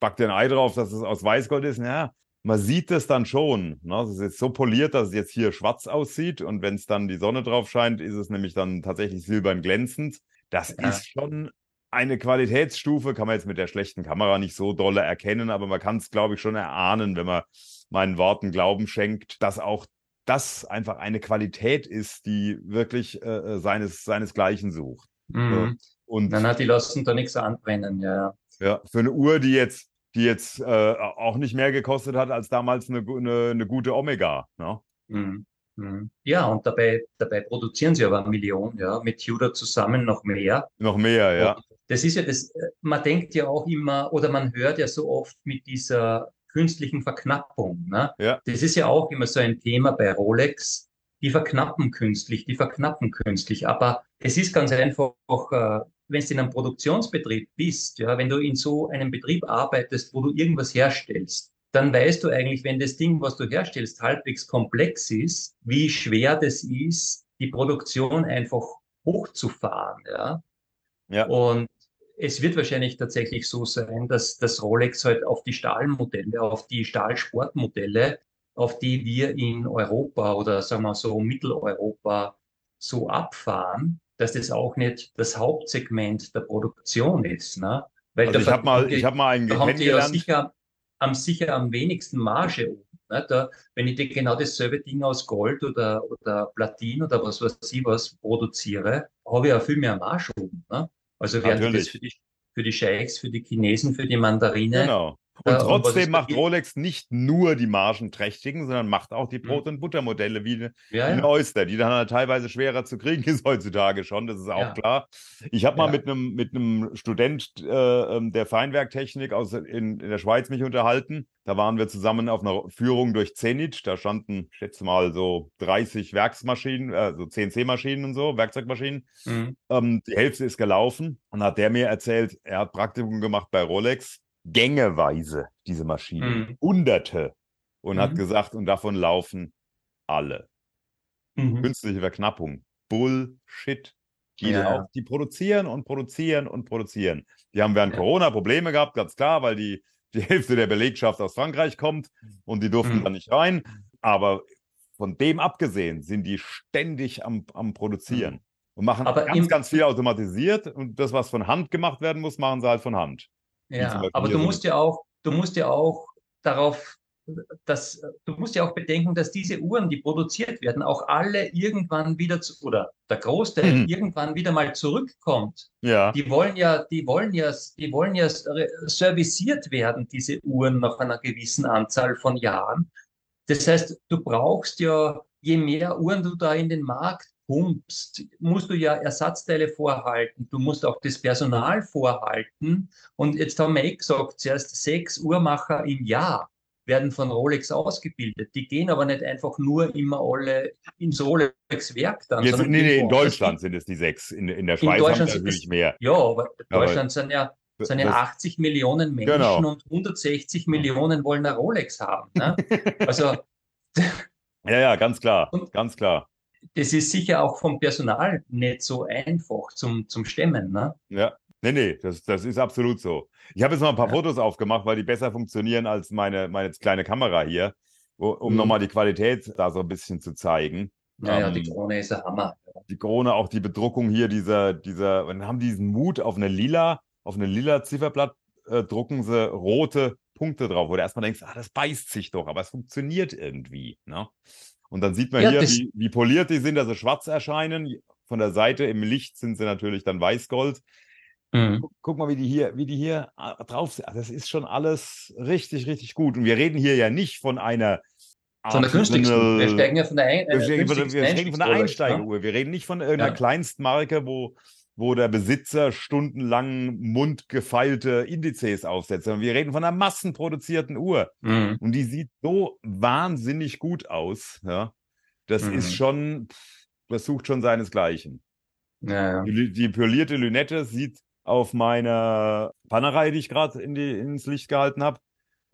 backt ein Ei drauf, dass es aus Weißgold ist? Ja, man sieht es dann schon. Ne? Es ist jetzt so poliert, dass es jetzt hier schwarz aussieht. Und wenn es dann die Sonne drauf scheint, ist es nämlich dann tatsächlich silbern glänzend. Das ja. ist schon eine Qualitätsstufe, kann man jetzt mit der schlechten Kamera nicht so dolle erkennen, aber man kann es, glaube ich, schon erahnen, wenn man meinen Worten Glauben schenkt, dass auch das einfach eine Qualität ist, die wirklich äh, äh seines, seinesgleichen sucht. Mhm. Und dann hat die lassen da nichts anbrennen, ja. Ja, für eine Uhr, die jetzt, die jetzt äh, auch nicht mehr gekostet hat als damals eine, eine, eine gute Omega. Ne? Mhm. Mhm. Ja, und dabei, dabei produzieren sie aber eine Million, ja, mit Tudor zusammen noch mehr. Noch mehr, ja. Und das ist ja das, äh, man denkt ja auch immer, oder man hört ja so oft mit dieser künstlichen Verknappung. Ne? Ja. Das ist ja auch immer so ein Thema bei Rolex. Die verknappen künstlich, die verknappen künstlich. Aber es ist ganz einfach, äh, wenn du in einem Produktionsbetrieb bist, ja, wenn du in so einem Betrieb arbeitest, wo du irgendwas herstellst, dann weißt du eigentlich, wenn das Ding, was du herstellst, halbwegs komplex ist, wie schwer das ist, die Produktion einfach hochzufahren. Ja? Ja. Und es wird wahrscheinlich tatsächlich so sein, dass das Rolex halt auf die Stahlmodelle, auf die Stahlsportmodelle, auf die wir in Europa oder sagen wir so Mitteleuropa so abfahren, dass das auch nicht das Hauptsegment der Produktion ist. Ne? Weil also ich habe mal, ich mal einen da haben die ja sicher am, sicher am wenigsten Marge oben. Ne? Da, wenn ich dir genau dasselbe Ding aus Gold oder, oder Platin oder was weiß ich was produziere, habe ich ja viel mehr Marge oben. Ne? Also während das für die, für die Scheichs, für die Chinesen, für die Mandarine genau. Und äh, trotzdem und macht Rolex nicht nur die margenträchtigen, sondern macht auch die hm. Brot- und Buttermodelle wie eine, ja, ja. Oyster, die dann halt teilweise schwerer zu kriegen ist heutzutage schon, das ist auch klar. Ich habe mal mit einem mit einem Student äh, ähm, der Feinwerktechnik aus in, in der Schweiz mich unterhalten. Da waren wir zusammen auf einer Führung durch Zenit. Da standen, ich schätze mal, so 30 Werksmaschinen, äh, so CNC-Maschinen und so, Werkzeugmaschinen. Mhm. Ähm, die Hälfte ist gelaufen. Und hat der mir erzählt, er hat Praktikum gemacht bei Rolex gängeweise diese Maschinen, mhm. Hunderte. Und mhm. hat gesagt, und davon laufen alle. Mhm. Künstliche Verknappung. Bullshit. Die, ja. auch, die produzieren und produzieren und produzieren. Die haben während ja. Corona Probleme gehabt, ganz klar, weil die, die Hälfte der Belegschaft aus Frankreich kommt und die durften mhm. da nicht rein. Aber von dem abgesehen sind die ständig am, am Produzieren mhm. und machen aber ganz, ganz viel automatisiert. Und das, was von Hand gemacht werden muss, machen sie halt von Hand. Ja, aber du musst ja auch, du musst ja auch darauf, dass, du musst ja auch bedenken, dass diese Uhren, die produziert werden, auch alle irgendwann wieder zu, oder der Großteil mhm. irgendwann wieder mal zurückkommt. Ja. Die wollen ja, die wollen ja, die wollen ja serviciert werden, diese Uhren nach einer gewissen Anzahl von Jahren. Das heißt, du brauchst ja, je mehr Uhren du da in den Markt pumpst, musst du ja Ersatzteile vorhalten, du musst auch das Personal vorhalten. Und jetzt haben wir eh gesagt, zuerst sechs Uhrmacher im Jahr werden von Rolex ausgebildet. Die gehen aber nicht einfach nur immer alle ins Rolex-Werk dann. Jetzt, nee, nee, in Deutschland sind es die sechs, in, in der Schweiz in Deutschland haben natürlich mehr. Ja, aber Deutschland aber sind ja sind ja 80 Millionen Menschen genau. und 160 Millionen wollen eine Rolex haben. Ne? Also ja, ja, ganz klar, und, ganz klar das ist sicher auch vom Personal nicht so einfach zum, zum Stemmen. Ne? Ja, nee, nee, das, das ist absolut so. Ich habe jetzt noch ein paar ja. Fotos aufgemacht, weil die besser funktionieren als meine, meine kleine Kamera hier, um mhm. nochmal die Qualität da so ein bisschen zu zeigen. Ja, ja, die ähm, Krone ist ein Hammer. Die Krone, auch die Bedruckung hier, dieser, dieser, und haben diesen Mut auf eine lila, auf eine lila Zifferblatt äh, drucken sie rote Punkte drauf, wo du erstmal denkst, ah, das beißt sich doch, aber es funktioniert irgendwie. Ne? Und dann sieht man ja, hier, wie, wie, poliert die sind, also schwarz erscheinen. Von der Seite im Licht sind sie natürlich dann weißgold. Mhm. Guck, guck, mal, wie die hier, wie die hier ah, drauf sind. Das ist schon alles richtig, richtig gut. Und wir reden hier ja nicht von einer von der günstigsten. Wir steigen ja von der, Ein, äh, wir, wir, wir reden von der Einsteigeruhr. Wir reden nicht von irgendeiner ja. Kleinstmarke, wo wo der Besitzer stundenlang mundgefeilte Indizes aufsetzt, sondern wir reden von einer massenproduzierten Uhr. Mhm. Und die sieht so wahnsinnig gut aus. Ja? Das mhm. ist schon, das sucht schon seinesgleichen. Ja, ja. Die, die polierte Lünette sieht auf meiner Pannerei, die ich gerade in die, ins Licht gehalten habe,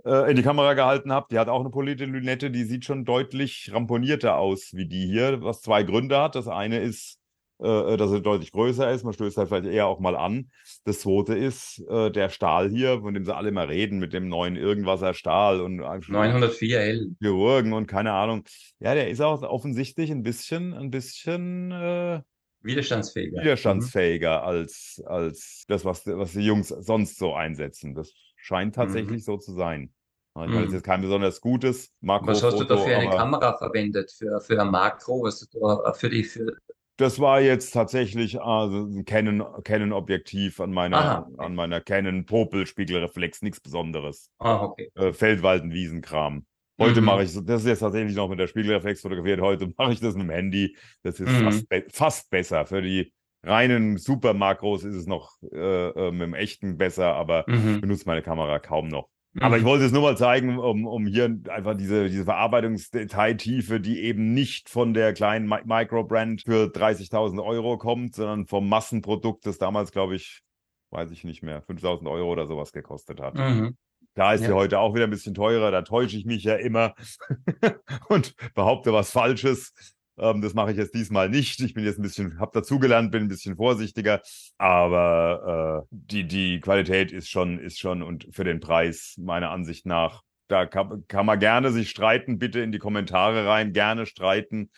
äh, in die Kamera gehalten habe, die hat auch eine polierte Lünette, die sieht schon deutlich ramponierter aus wie die hier, was zwei Gründe hat. Das eine ist, äh, dass er deutlich größer ist. Man stößt halt vielleicht eher auch mal an. Das zweite ist äh, der Stahl hier, von dem sie alle immer reden, mit dem neuen Irgendwaser Stahl und 904L. Chirurgen und keine Ahnung. Ja, der ist auch offensichtlich ein bisschen, ein bisschen äh, widerstandsfähiger. Widerstandsfähiger mhm. als, als das, was, was die Jungs sonst so einsetzen. Das scheint tatsächlich mhm. so zu sein. Ich meine, das ist jetzt kein besonders gutes Makro. Was hast du da für eine Kamera verwendet? Für, für ein Makro? Was du da für die, für, das war jetzt tatsächlich also ein Canon, Canon Objektiv an meiner, Aha, an meiner Canon Popel Spiegelreflex, nichts Besonderes. Ah, okay. Äh, Feldwalden, Wiesenkram. Heute mhm. mache ich, das ist jetzt tatsächlich noch mit der Spiegelreflex fotografiert. Heute mache ich das mit dem Handy. Das ist mhm. fast, be fast besser. Für die reinen Supermakros ist es noch äh, äh, mit dem echten besser, aber mhm. benutze meine Kamera kaum noch. Aber ich mhm. wollte es nur mal zeigen, um, um hier einfach diese, diese Verarbeitungsdetailtiefe, die eben nicht von der kleinen Mi Microbrand für 30.000 Euro kommt, sondern vom Massenprodukt, das damals, glaube ich, weiß ich nicht mehr, 5.000 Euro oder sowas gekostet hat. Mhm. Da ist ja. sie heute auch wieder ein bisschen teurer, da täusche ich mich ja immer und behaupte was Falsches. Ähm, das mache ich jetzt diesmal nicht. Ich bin jetzt ein bisschen, habe dazugelernt, bin ein bisschen vorsichtiger. Aber äh, die, die Qualität ist schon, ist schon und für den Preis meiner Ansicht nach, da kann, kann man gerne sich streiten. Bitte in die Kommentare rein, gerne streiten.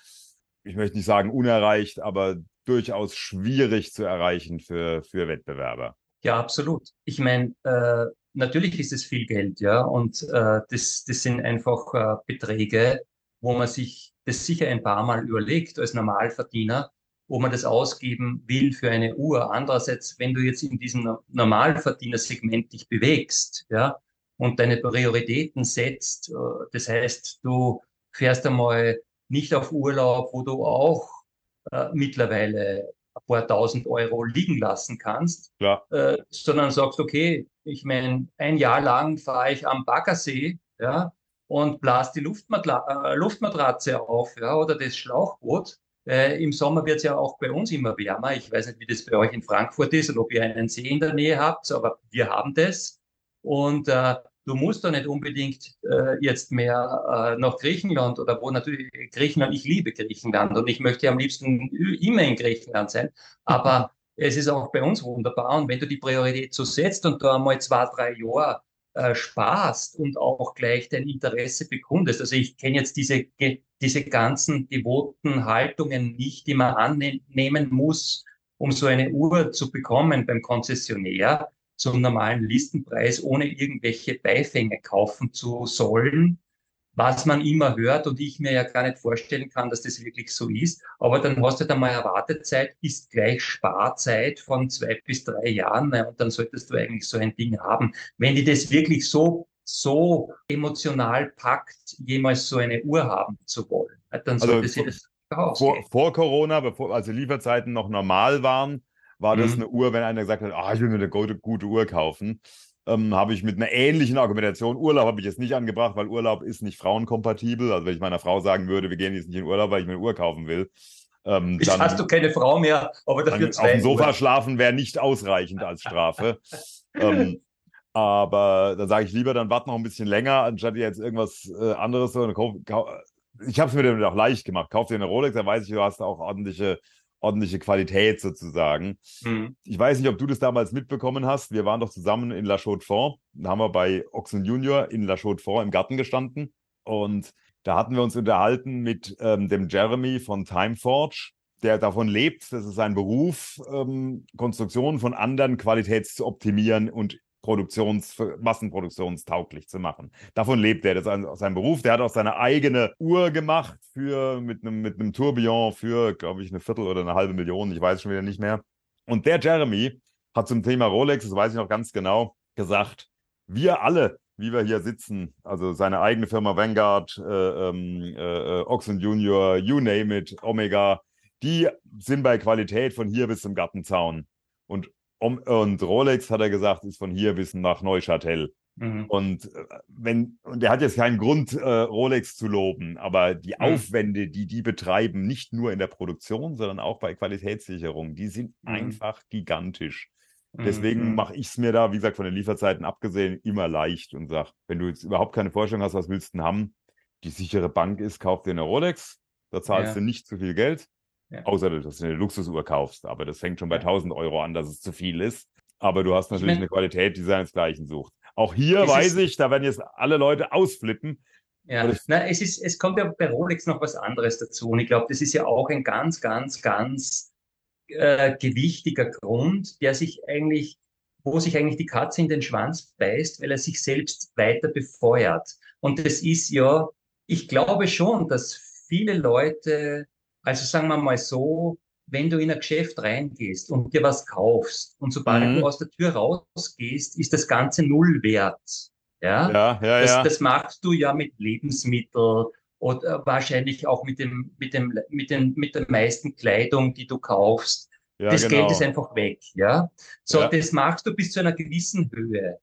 Ich möchte nicht sagen unerreicht, aber durchaus schwierig zu erreichen für, für Wettbewerber. Ja, absolut. Ich meine, äh, natürlich ist es viel Geld, ja, und äh, das, das sind einfach äh, Beträge, wo man sich das sicher ein paar Mal überlegt als Normalverdiener, ob man das ausgeben will für eine Uhr. Andererseits, wenn du jetzt in diesem Normalverdienersegment dich bewegst, ja, und deine Prioritäten setzt. Äh, das heißt, du fährst einmal nicht auf Urlaub, wo du auch äh, mittlerweile ein paar tausend Euro liegen lassen kannst, äh, sondern sagst, okay, ich meine, ein Jahr lang fahre ich am Baggersee, ja, und blas die Luftmatla äh, Luftmatratze auf, ja, oder das Schlauchboot. Äh, Im Sommer wird es ja auch bei uns immer wärmer. Ich weiß nicht, wie das bei euch in Frankfurt ist oder ob ihr einen See in der Nähe habt, aber wir haben das. Und äh, du musst doch nicht unbedingt äh, jetzt mehr äh, nach Griechenland oder wo natürlich Griechenland, ich liebe Griechenland und ich möchte am liebsten immer in Griechenland sein. Aber es ist auch bei uns wunderbar. Und wenn du die Priorität so setzt und da einmal zwei, drei Jahre äh, sparst und auch gleich dein Interesse bekundest. Also ich kenne jetzt diese, diese ganzen devoten Haltungen nicht, die man annehmen muss, um so eine Uhr zu bekommen beim Konzessionär zum normalen Listenpreis, ohne irgendwelche Beifänge kaufen zu sollen was man immer hört und ich mir ja gar nicht vorstellen kann, dass das wirklich so ist. Aber dann hast du dann mal eine Wartezeit, ist gleich Sparzeit von zwei bis drei Jahren ne? und dann solltest du eigentlich so ein Ding haben. Wenn die das wirklich so so emotional packt, jemals so eine Uhr haben zu wollen, dann sollte also, sie das vor, vor Corona, bevor also Lieferzeiten noch normal waren, war das mhm. eine Uhr, wenn einer gesagt hat, ah, ich will mir eine gute, gute Uhr kaufen ähm, habe ich mit einer ähnlichen Argumentation, Urlaub habe ich jetzt nicht angebracht, weil Urlaub ist nicht frauenkompatibel. Also wenn ich meiner Frau sagen würde, wir gehen jetzt nicht in Urlaub, weil ich mir eine Uhr kaufen will. Ähm, dann, hast du keine Frau mehr, aber dafür zwei. Auf dem Sofa Uhr. schlafen wäre nicht ausreichend als Strafe. ähm, aber dann sage ich lieber, dann warte noch ein bisschen länger, anstatt jetzt irgendwas äh, anderes. So, ich habe es mir dann auch leicht gemacht. Kauf dir eine Rolex, dann weiß ich, du hast auch ordentliche ordentliche Qualität sozusagen. Mhm. Ich weiß nicht, ob du das damals mitbekommen hast. Wir waren doch zusammen in La Chaux-de-Fonds. Da haben wir bei Oxen Junior in La Chaux-de-Fonds im Garten gestanden. Und da hatten wir uns unterhalten mit ähm, dem Jeremy von Timeforge, der davon lebt, das ist sein Beruf, ähm, Konstruktionen von anderen Qualitäts zu optimieren und Produktions, massenproduktionstauglich zu machen. Davon lebt er. Das ist sein Beruf. Der hat auch seine eigene Uhr gemacht für, mit einem, mit einem Tourbillon für, glaube ich, eine Viertel oder eine halbe Million. Ich weiß schon wieder nicht mehr. Und der Jeremy hat zum Thema Rolex, das weiß ich noch ganz genau, gesagt, wir alle, wie wir hier sitzen, also seine eigene Firma Vanguard, äh, ähm, äh, Oxen Junior, you name it, Omega, die sind bei Qualität von hier bis zum Gartenzaun. Und und Rolex, hat er gesagt, ist von hier bis nach Neuchâtel. Mhm. Und äh, wenn, und er hat jetzt keinen Grund, äh, Rolex zu loben, aber die mhm. Aufwände, die die betreiben, nicht nur in der Produktion, sondern auch bei Qualitätssicherung, die sind mhm. einfach gigantisch. Deswegen mhm. mache ich es mir da, wie gesagt, von den Lieferzeiten abgesehen, immer leicht und sage, wenn du jetzt überhaupt keine Vorstellung hast, was willst du denn haben, die sichere Bank ist, kauf dir eine Rolex, da zahlst ja. du nicht zu viel Geld. Ja. Außer, dass du eine Luxusuhr kaufst. Aber das fängt schon bei ja. 1000 Euro an, dass es zu viel ist. Aber du hast natürlich ich mein, eine Qualität, die seinesgleichen sucht. Auch hier weiß ich, da werden jetzt alle Leute ausflippen. Ja, Na, es, ist, es kommt ja bei Rolex noch was anderes dazu. Und ich glaube, das ist ja auch ein ganz, ganz, ganz äh, gewichtiger Grund, der sich eigentlich, wo sich eigentlich die Katze in den Schwanz beißt, weil er sich selbst weiter befeuert. Und das ist ja, ich glaube schon, dass viele Leute also sagen wir mal so, wenn du in ein Geschäft reingehst und dir was kaufst und sobald mhm. du aus der Tür rausgehst, ist das Ganze null wert. Ja, ja, ja, das, ja. das machst du ja mit Lebensmitteln oder wahrscheinlich auch mit dem, mit dem, mit dem, mit der meisten Kleidung, die du kaufst. Ja, das genau. Geld ist einfach weg. Ja, so, ja. das machst du bis zu einer gewissen Höhe.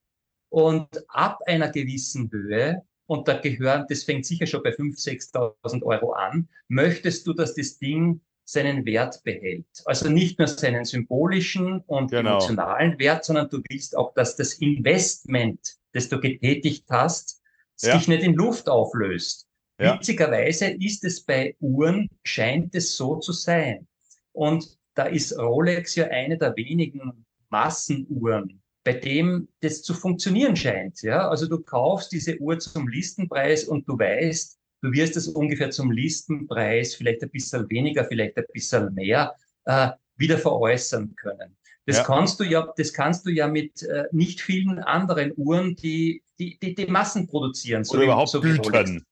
Und ab einer gewissen Höhe und da gehören, das fängt sicher schon bei 5.000, 6.000 Euro an, möchtest du, dass das Ding seinen Wert behält. Also nicht nur seinen symbolischen und genau. emotionalen Wert, sondern du willst auch, dass das Investment, das du getätigt hast, ja. sich nicht in Luft auflöst. Ja. Witzigerweise ist es bei Uhren, scheint es so zu sein. Und da ist Rolex ja eine der wenigen Massenuhren, bei dem das zu funktionieren scheint. Ja, also du kaufst diese Uhr zum Listenpreis und du weißt, du wirst es ungefähr zum Listenpreis, vielleicht ein bisschen weniger, vielleicht ein bisschen mehr, äh, wieder veräußern können. Das ja. kannst du ja, das kannst du ja mit äh, nicht vielen anderen Uhren, die die, die, die Massen produzieren. So Oder überhaupt so Gütern.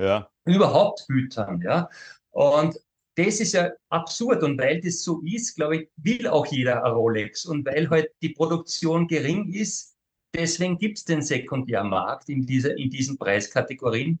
Ja. Überhaupt Gütern, ja. Und das ist ja absurd und weil das so ist, glaube ich, will auch jeder ein Rolex und weil halt die Produktion gering ist, deswegen gibt es den Sekundärmarkt in, dieser, in diesen Preiskategorien.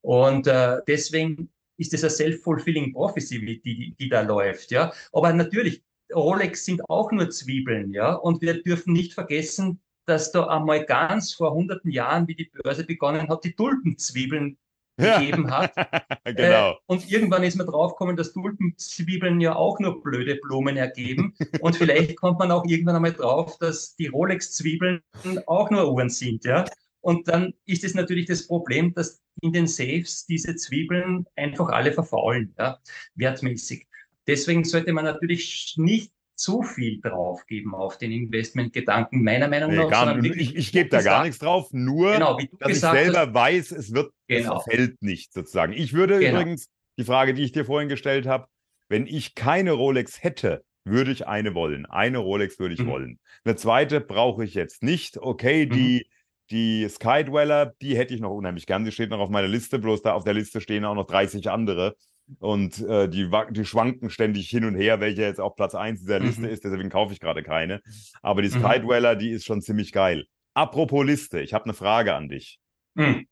Und äh, deswegen ist es eine self-fulfilling prophecy, die, die da läuft. Ja? Aber natürlich, Rolex sind auch nur Zwiebeln. ja, Und wir dürfen nicht vergessen, dass da einmal ganz vor hunderten Jahren, wie die Börse begonnen hat, die Tulpenzwiebeln gegeben hat. genau. Äh, und irgendwann ist man draufgekommen, dass Tulpenzwiebeln ja auch nur blöde Blumen ergeben. und vielleicht kommt man auch irgendwann einmal drauf, dass die Rolex-Zwiebeln auch nur Uhren sind. Ja? Und dann ist es natürlich das Problem, dass in den Safes diese Zwiebeln einfach alle verfaulen, ja, wertmäßig. Deswegen sollte man natürlich nicht zu viel draufgeben auf den Investmentgedanken, meiner Meinung nee, nach. Gar, ich, ich gebe da gar nichts drauf, nur genau, dass ich selber hast, weiß, es wird, genau. es fällt nicht sozusagen. Ich würde genau. übrigens, die Frage, die ich dir vorhin gestellt habe, wenn ich keine Rolex hätte, würde ich eine wollen. Eine Rolex würde ich mhm. wollen. Eine zweite brauche ich jetzt nicht. Okay, die, mhm. die Skydweller, die hätte ich noch unheimlich gern. Die steht noch auf meiner Liste, bloß da auf der Liste stehen auch noch 30 andere. Und äh, die, die schwanken ständig hin und her, welcher jetzt auf Platz 1 dieser Liste mhm. ist, deswegen kaufe ich gerade keine. Aber die Skydweller, mhm. die ist schon ziemlich geil. Apropos Liste, ich habe eine Frage an dich. Mhm.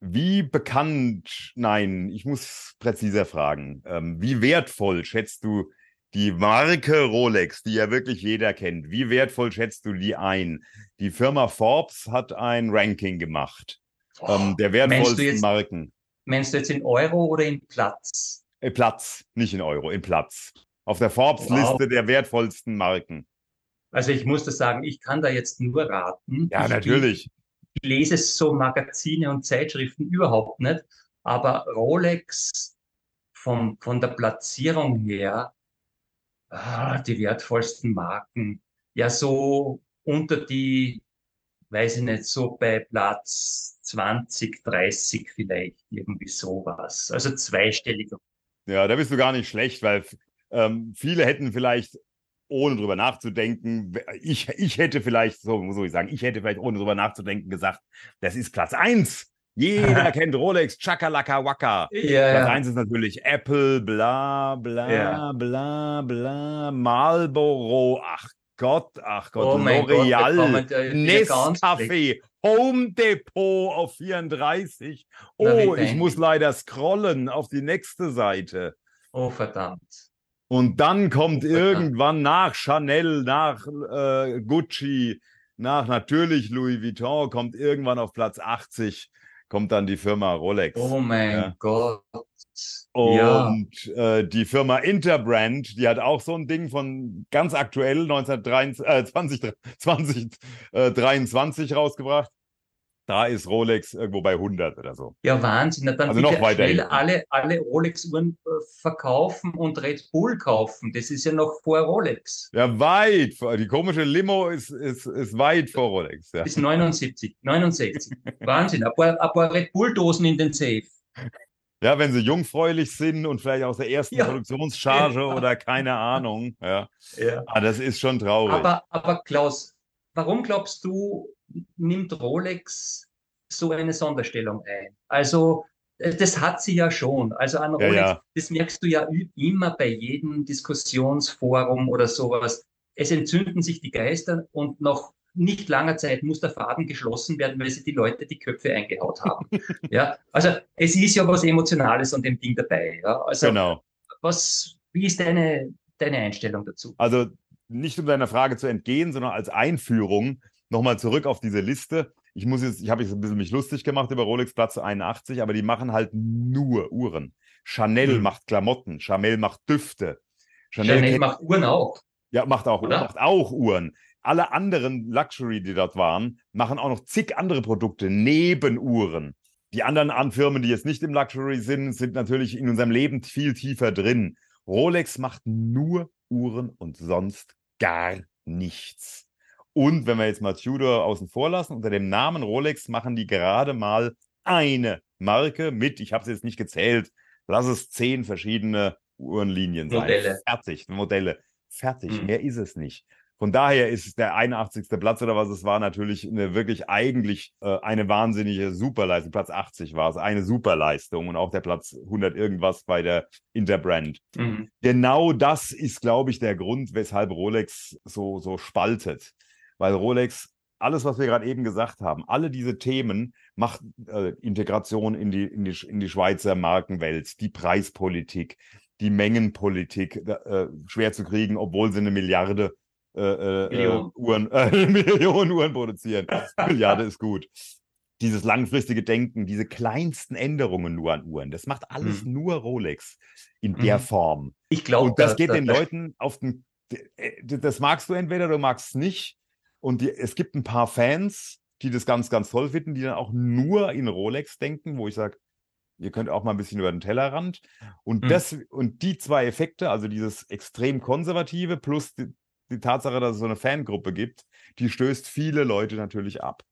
Wie bekannt, nein, ich muss präziser fragen, ähm, wie wertvoll schätzt du die Marke Rolex, die ja wirklich jeder kennt, wie wertvoll schätzt du die ein? Die Firma Forbes hat ein Ranking gemacht oh, ähm, der wertvollsten jetzt, Marken. Meinst du jetzt in Euro oder in Platz? In Platz, nicht in Euro, in Platz. Auf der Forbes-Liste wow. der wertvollsten Marken. Also ich muss das sagen, ich kann da jetzt nur raten. Ja, ich, natürlich. Ich lese so Magazine und Zeitschriften überhaupt nicht. Aber Rolex vom, von der Platzierung her, ah, die wertvollsten Marken, ja so unter die weiß ich nicht, so bei Platz 20, 30 vielleicht, irgendwie sowas. Also zweistellig. Ja, da bist du gar nicht schlecht, weil ähm, viele hätten vielleicht, ohne drüber nachzudenken, ich, ich hätte vielleicht, so soll ich sagen, ich hätte vielleicht ohne drüber nachzudenken gesagt, das ist Platz 1. Jeder kennt Rolex, Chakalaka Waka. Ja, Platz ja. 1 ist natürlich Apple, bla bla ja. bla bla, Marlboro, ach Gott, ach Gott, oh L'Oreal, Nescafé, Home Depot auf 34. Oh, ich muss leider scrollen auf die nächste Seite. Oh, verdammt. Und dann kommt verdammt. irgendwann nach Chanel, nach äh, Gucci, nach natürlich Louis Vuitton, kommt irgendwann auf Platz 80 kommt dann die Firma Rolex. Oh mein ja. Gott. Und ja. äh, die Firma Interbrand, die hat auch so ein Ding von ganz aktuell 1923, äh, 20, 2023 äh, rausgebracht da ist Rolex irgendwo bei 100 oder so. Ja, Wahnsinn. Na, dann also noch weiter schnell alle, alle Rolex-Uhren äh, verkaufen und Red Bull kaufen. Das ist ja noch vor Rolex. Ja, weit. Die komische Limo ist, ist, ist weit vor Rolex. Ja. Bis 79, 69. Wahnsinn. Ein paar, ein paar Red Bull-Dosen in den Safe. Ja, wenn sie jungfräulich sind und vielleicht aus der ersten ja. Produktionscharge ja. oder keine Ahnung. Ja. ja. Ah, das ist schon traurig. Aber, aber Klaus, warum glaubst du, nimmt Rolex so eine Sonderstellung ein. Also äh, das hat sie ja schon. Also an Rolex, ja, das merkst du ja immer bei jedem Diskussionsforum oder sowas. Es entzünden sich die Geister und nach nicht langer Zeit muss der Faden geschlossen werden, weil sie die Leute die Köpfe eingehaut haben. ja, also es ist ja was Emotionales an dem Ding dabei. Ja, also genau. was, wie ist deine, deine Einstellung dazu? Also nicht um deiner Frage zu entgehen, sondern als Einführung nochmal zurück auf diese Liste. Ich muss jetzt, ich habe jetzt ein bisschen mich lustig gemacht über Rolex Platz 81, aber die machen halt nur Uhren. Chanel hm. macht Klamotten, Chanel macht Düfte. Chanel, Chanel macht Uhren auch. Ja, macht auch, Oder? macht auch Uhren. Alle anderen Luxury, die dort waren, machen auch noch zig andere Produkte neben Uhren. Die anderen Firmen, die jetzt nicht im Luxury sind, sind natürlich in unserem Leben viel tiefer drin. Rolex macht nur Uhren und sonst gar nichts. Und wenn wir jetzt mal Tudor außen vor lassen, unter dem Namen Rolex machen die gerade mal eine Marke mit, ich habe es jetzt nicht gezählt, lass es zehn verschiedene Uhrenlinien sein. Modelle. Fertig, Modelle. Fertig, mhm. mehr ist es nicht. Von daher ist der 81. Platz oder was es war natürlich eine wirklich eigentlich äh, eine wahnsinnige Superleistung. Platz 80 war es, eine Superleistung und auch der Platz 100 irgendwas bei der Interbrand. Mhm. Genau das ist, glaube ich, der Grund, weshalb Rolex so, so spaltet weil Rolex alles, was wir gerade eben gesagt haben, alle diese Themen, macht äh, Integration in die, in, die, in die Schweizer Markenwelt, die Preispolitik, die Mengenpolitik, äh, schwer zu kriegen, obwohl sie eine Milliarde äh, äh, Million. Uhren, äh, Millionen Uhren produzieren. Milliarde ist gut. Dieses langfristige Denken, diese kleinsten Änderungen nur an Uhren, das macht alles mhm. nur Rolex in der mhm. Form. Ich glaube, das da, geht da, den da, Leuten auf den. Das magst du entweder, du magst es nicht. Und die, es gibt ein paar Fans, die das ganz, ganz toll finden, die dann auch nur in Rolex denken, wo ich sage, ihr könnt auch mal ein bisschen über den Tellerrand. Und mhm. das und die zwei Effekte, also dieses extrem konservative plus die, Tatsache, dass es so eine Fangruppe gibt, die stößt viele Leute natürlich ab.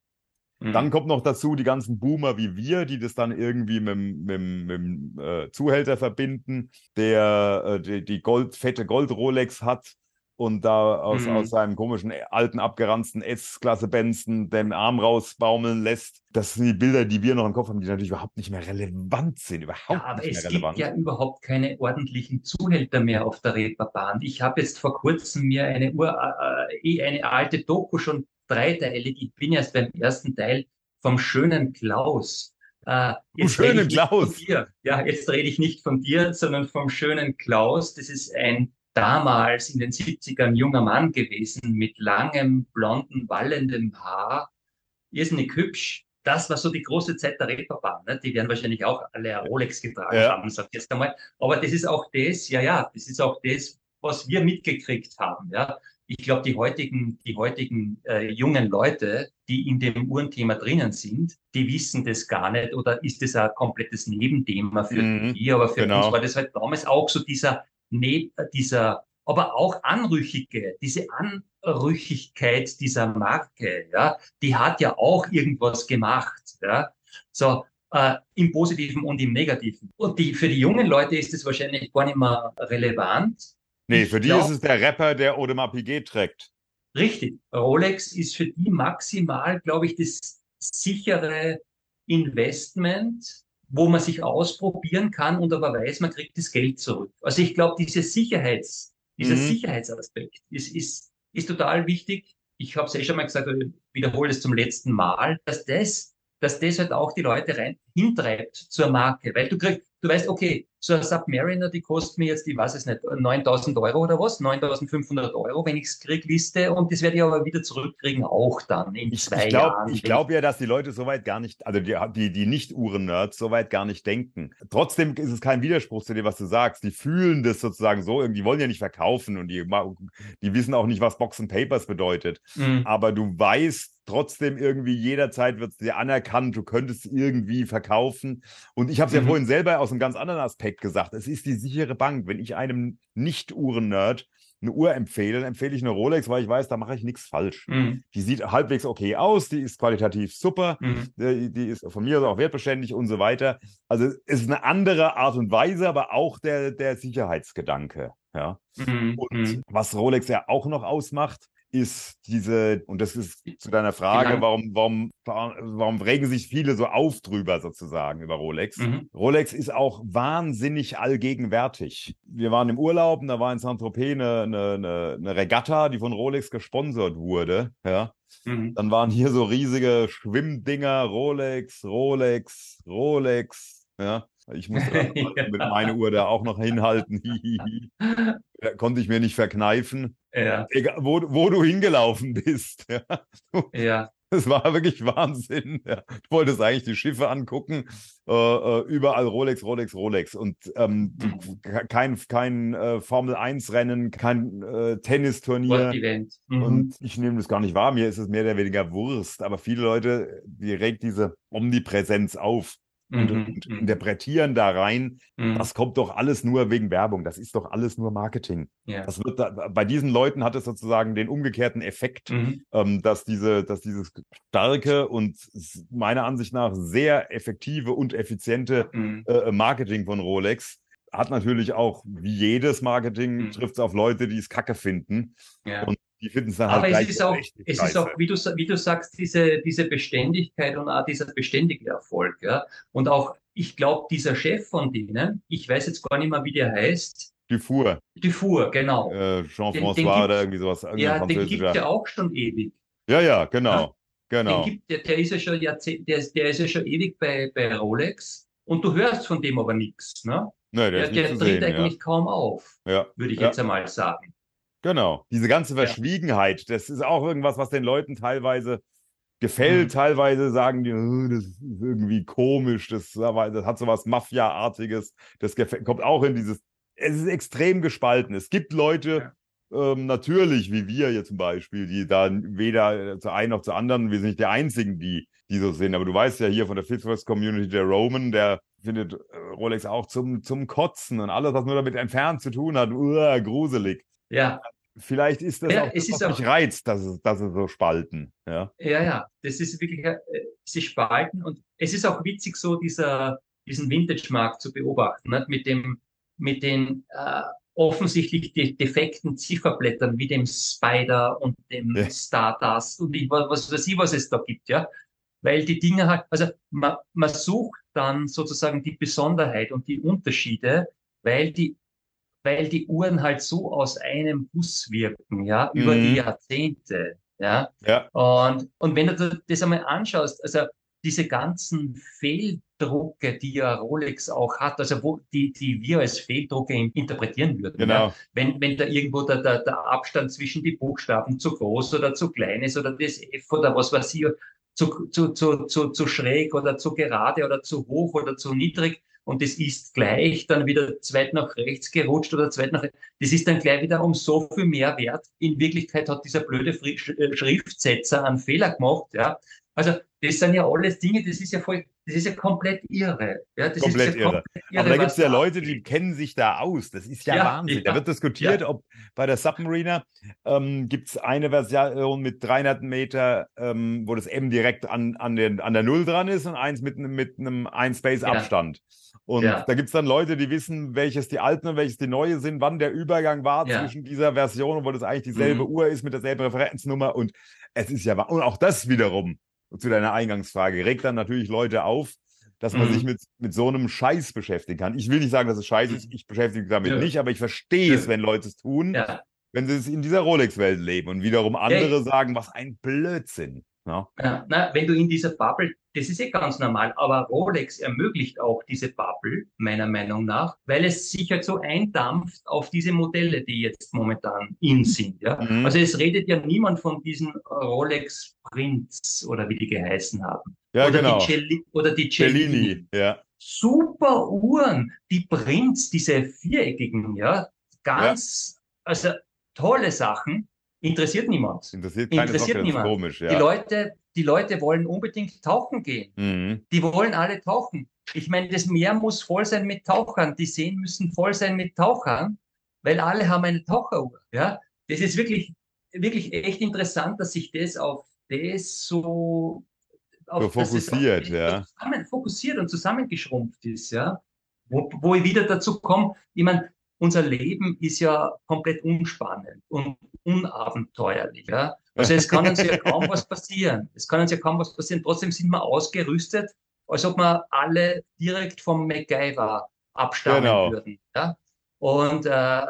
Mhm. Dann kommt noch dazu die ganzen Boomer wie wir, die das dann irgendwie mit, mit, mit dem äh, Zuhälter verbinden, der äh, die, die Gold, fette Gold-Rolex hat und da aus, mhm. aus seinem komischen äh, alten abgeranzten S-Klasse Benson den Arm rausbaumeln lässt. Das sind die Bilder, die wir noch im Kopf haben, die natürlich überhaupt nicht mehr relevant sind. Überhaupt ja, aber nicht mehr es relevant. gibt ja überhaupt keine ordentlichen Zuhälter mehr auf der Reeperbahn. Ich habe jetzt vor kurzem mir eine Ur, äh, eh eine alte Doku schon dreiteilig. Ich bin erst beim ersten Teil vom schönen Klaus. Äh, jetzt schönen Klaus. Ja, jetzt rede ich nicht von dir, sondern vom schönen Klaus. Das ist ein damals in den 70ern junger Mann gewesen mit langem, blonden, wallendem Haar. Irrsinnig hübsch. Das war so die große Zeit der Reeperbahn. Ne? Die werden wahrscheinlich auch alle Rolex getragen ja. haben, sag ich jetzt einmal. Aber das ist auch das, ja, ja, das ist auch das, was wir mitgekriegt haben. Ja? Ich glaube, die heutigen, die heutigen äh, jungen Leute, die in dem Uhrenthema drinnen sind, die wissen das gar nicht oder ist das ein komplettes Nebenthema für mhm, die. Aber für genau. uns war das halt damals auch so dieser neben dieser, aber auch Anrüchige, diese Anrüchigkeit dieser Marke, ja, die hat ja auch irgendwas gemacht, ja. So, äh, im Positiven und im Negativen. Und die, für die jungen Leute ist es wahrscheinlich gar nicht mehr relevant. Nee, für die glaub, ist es der Rapper, der Audemars Piguet trägt. Richtig. Rolex ist für die maximal, glaube ich, das sichere Investment, wo man sich ausprobieren kann und aber weiß, man kriegt das Geld zurück. Also ich glaube, diese Sicherheits, dieser mhm. Sicherheitsaspekt ist, ist, ist total wichtig. Ich habe es eh schon mal gesagt, ich wiederhole es zum letzten Mal, dass das, dass das halt auch die Leute rein hintreibt zur Marke, weil du kriegst, du weißt, okay, so eine Submariner, die kostet mir jetzt, ich weiß es nicht, 9000 Euro oder was, 9500 Euro, wenn ich es kriege, Liste, und das werde ich aber wieder zurückkriegen, auch dann in ich, zwei ich glaub, Jahren. Ich glaube ja, dass die Leute soweit gar nicht, also die, die, die Nicht-Uhren-Nerds soweit gar nicht denken. Trotzdem ist es kein Widerspruch zu dem, was du sagst. Die fühlen das sozusagen so, die wollen ja nicht verkaufen und die, die wissen auch nicht, was Box and Papers bedeutet. Mhm. Aber du weißt, trotzdem irgendwie jederzeit wird es dir anerkannt, du könntest irgendwie verkaufen. Und ich habe es mhm. ja vorhin selber aus einem ganz anderen Aspekt gesagt. Es ist die sichere Bank. Wenn ich einem Nicht-Uhren-Nerd eine Uhr empfehle, dann empfehle ich eine Rolex, weil ich weiß, da mache ich nichts falsch. Mhm. Die sieht halbwegs okay aus, die ist qualitativ super, mhm. die, die, ist von mir aus auch wertbeständig und so weiter. Also es ist eine andere Art und Weise, aber auch der, der Sicherheitsgedanke. Ja. Mhm. Und mhm. was Rolex ja auch noch ausmacht, ist diese, und das ist zu deiner Frage, warum, warum, warum regen sich viele so auf drüber sozusagen über Rolex? Mhm. Rolex ist auch wahnsinnig allgegenwärtig. Wir waren im Urlaub und da war in Saint-Tropez eine, eine, eine, Regatta, die von Rolex gesponsert wurde. Ja. Mhm. Dann waren hier so riesige Schwimmdinger, Rolex, Rolex, Rolex. Ja. Ich muss ja. mit meiner Uhr da auch noch hinhalten. da konnte ich mir nicht verkneifen. Ja. Egal, wo, wo du hingelaufen bist. Ja. ja. Das war wirklich Wahnsinn. Ja. Ich wollte es eigentlich die Schiffe angucken. Äh, äh überall Rolex, Rolex, Rolex. Und ähm, mhm. kein, kein äh, Formel-1-Rennen, kein äh, Tennisturnier. Mhm. Und ich nehme das gar nicht wahr. Mir ist es mehr oder weniger Wurst. Aber viele Leute, die regt diese Omnipräsenz auf und, mhm, und mhm. interpretieren da rein, mhm. das kommt doch alles nur wegen Werbung, das ist doch alles nur Marketing. Ja. Das wird da, bei diesen Leuten hat es sozusagen den umgekehrten Effekt, mhm. ähm, dass diese, dass dieses starke und meiner Ansicht nach sehr effektive und effiziente mhm. äh, Marketing von Rolex hat natürlich auch, wie jedes Marketing, mhm. trifft es auf Leute, die es kacke finden. Ja. Und die finden es dann halt Aber es ist auch, es ist auch, wie du, wie du sagst, diese, diese Beständigkeit und auch dieser beständige Erfolg. Ja? Und auch, ich glaube, dieser Chef von denen, ich weiß jetzt gar nicht mehr, wie der heißt. Dufour. Dufour, genau. Äh, Jean-François oder irgendwie sowas. Ja, den gibt es ja auch schon ewig. Ja, ja, genau. Genau. Gibt, der, der, ist ja schon Jahrzehnt, der, der ist ja schon ewig bei, bei Rolex und du hörst von dem aber nichts. Ne? Nee, der, der, der tritt sehen, eigentlich ja. kaum auf, ja. würde ich ja. jetzt einmal sagen. Genau. Diese ganze Verschwiegenheit, das ist auch irgendwas, was den Leuten teilweise gefällt. Mhm. Teilweise sagen die, oh, das ist irgendwie komisch, das, das hat so was Mafia-artiges. Das kommt auch in dieses. Es ist extrem gespalten. Es gibt Leute, ähm, natürlich, wie wir hier zum Beispiel, die da weder zu einem noch zu anderen, wir sind nicht die Einzigen, die, die so sind. Aber du weißt ja hier von der Fitzroy Community, der Roman, der findet äh, Rolex auch zum, zum Kotzen und alles, was nur damit entfernt zu tun hat, uh, gruselig. Ja. Vielleicht ist das ja, auch, es das, was mich reizt, dass es, dass es so spalten. Ja, ja, ja. das ist wirklich, äh, sie spalten und es ist auch witzig, so dieser, diesen Vintage-Markt zu beobachten, nicht? mit dem, mit den äh, offensichtlich de defekten Zifferblättern wie dem Spider und dem ja. Stardust und ich, was weiß ich, was es da gibt, ja. Weil die Dinge halt, also man, man sucht dann sozusagen die Besonderheit und die Unterschiede, weil die, weil die Uhren halt so aus einem Bus wirken, ja, mhm. über die Jahrzehnte, ja. ja. Und, und wenn du das einmal anschaust, also diese ganzen Fehldrucke, die ja Rolex auch hat, also wo die, die wir als Fehldrucke interpretieren würden. Genau. Ja? Wenn, wenn da irgendwo der, der, der Abstand zwischen die Buchstaben zu groß oder zu klein ist oder das F oder was weiß ich, zu, zu, zu, zu, zu schräg oder zu gerade oder zu hoch oder zu niedrig und das ist gleich dann wieder zweit nach rechts gerutscht oder zweit nach rechts. Das ist dann gleich wieder um so viel mehr wert. In Wirklichkeit hat dieser blöde äh, Schriftsetzer einen Fehler gemacht, ja. Also das sind ja alles Dinge, das ist ja voll, das ist ja komplett irre. Ja, das komplett, ist ja irre. komplett irre. Aber da gibt es ja Leute, die kennen sich da aus. Das ist ja, ja Wahnsinn. Ja. Da wird diskutiert, ob bei der Submariner ähm, gibt es eine Version mit 300 Meter, ähm, wo das M direkt an, an, den, an der Null dran ist und eins mit, mit einem Ein-Space-Abstand. Und ja. da gibt es dann Leute, die wissen, welches die alten und welches die neue sind, wann der Übergang war ja. zwischen dieser Version, wo das eigentlich dieselbe mhm. Uhr ist mit derselben Referenznummer. Und es ist ja, und auch das wiederum zu deiner Eingangsfrage, regt dann natürlich Leute auf, dass man mhm. sich mit, mit so einem Scheiß beschäftigen kann. Ich will nicht sagen, dass es scheiße ist, ich beschäftige mich damit ja. nicht, aber ich verstehe es, wenn Leute es tun, wenn sie es in dieser Rolex-Welt leben und wiederum andere sagen, was ein Blödsinn. Ja. ja. na, wenn du in dieser Bubble, das ist ja ganz normal, aber Rolex ermöglicht auch diese Bubble, meiner Meinung nach, weil es sich halt so eindampft auf diese Modelle, die jetzt momentan in sind. Ja? Mhm. Also es redet ja niemand von diesen Rolex Prints oder wie die geheißen haben. Ja, oder genau. Die oder die Cellini. Cellini. Ja. Super Uhren, die Prints, diese viereckigen, ja, ganz, ja. also tolle Sachen Interessiert niemand. Interessiert, Interessiert niemand. Komisch, ja. Die Leute, die Leute wollen unbedingt tauchen gehen. Mhm. Die wollen alle tauchen. Ich meine, das Meer muss voll sein mit Tauchern. Die Seen müssen voll sein mit Tauchern, weil alle haben eine Taucheruhr. Ja, das ist wirklich, wirklich echt interessant, dass sich das auf das so auf, so fokussiert, auf, ja. Zusammen, fokussiert und zusammengeschrumpft ist, ja. Wo, wo ich wieder dazu komme, ich meine, unser Leben ist ja komplett unspannend und unabenteuerlich. Ja? Also es kann uns ja kaum was passieren. Es kann uns ja kaum was passieren. Trotzdem sind wir ausgerüstet, als ob wir alle direkt vom MacGyver abstammen genau. würden. Ja? Und äh,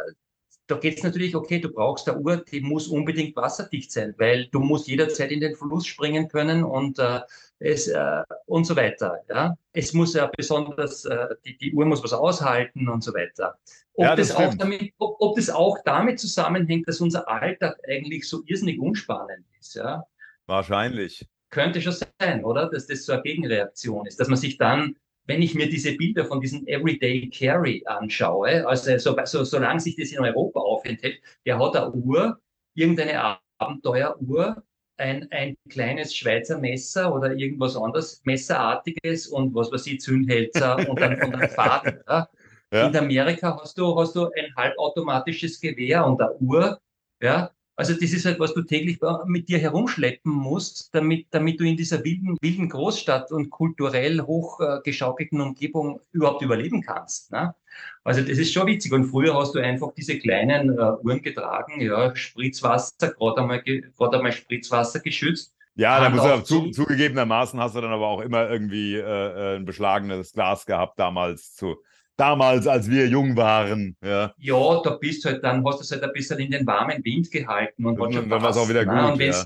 da geht es natürlich, okay, du brauchst eine Uhr, die muss unbedingt wasserdicht sein, weil du musst jederzeit in den Fluss springen können und äh, es, äh, und so weiter. Ja? Es muss ja besonders, äh, die, die Uhr muss was aushalten und so weiter. Ob, ja, das, das auch damit, ob, ob das auch damit zusammenhängt, dass unser Alltag eigentlich so irrsinnig unspannend ist. Ja? Wahrscheinlich. Könnte schon sein, oder? Dass das so eine Gegenreaktion ist, dass man sich dann wenn ich mir diese Bilder von diesem Everyday Carry anschaue, also so, so, solange sich das in Europa aufenthält, der hat eine Uhr, irgendeine Abenteueruhr, ein, ein kleines Schweizer Messer oder irgendwas anderes, Messerartiges und was weiß ich, Zündhälzer und dann von der Fahrt. Ja. Ja. In Amerika hast du, hast du ein halbautomatisches Gewehr und eine Uhr, ja, also das ist halt, was du täglich mit dir herumschleppen musst, damit, damit du in dieser wilden, wilden Großstadt und kulturell hochgeschaukelten Umgebung überhaupt überleben kannst. Ne? Also das ist schon witzig. Und früher hast du einfach diese kleinen äh, Uhren getragen, ja, Spritzwasser, gerade einmal, gerade einmal Spritzwasser geschützt. Ja, da muss er zu, zugegebenermaßen hast du dann aber auch immer irgendwie äh, äh ein beschlagenes Glas gehabt damals zu damals, als wir jung waren. Ja, ja da bist halt dann, hast du es halt ein bisschen in den warmen Wind gehalten und, und dann war es auch wieder gut. Und ja.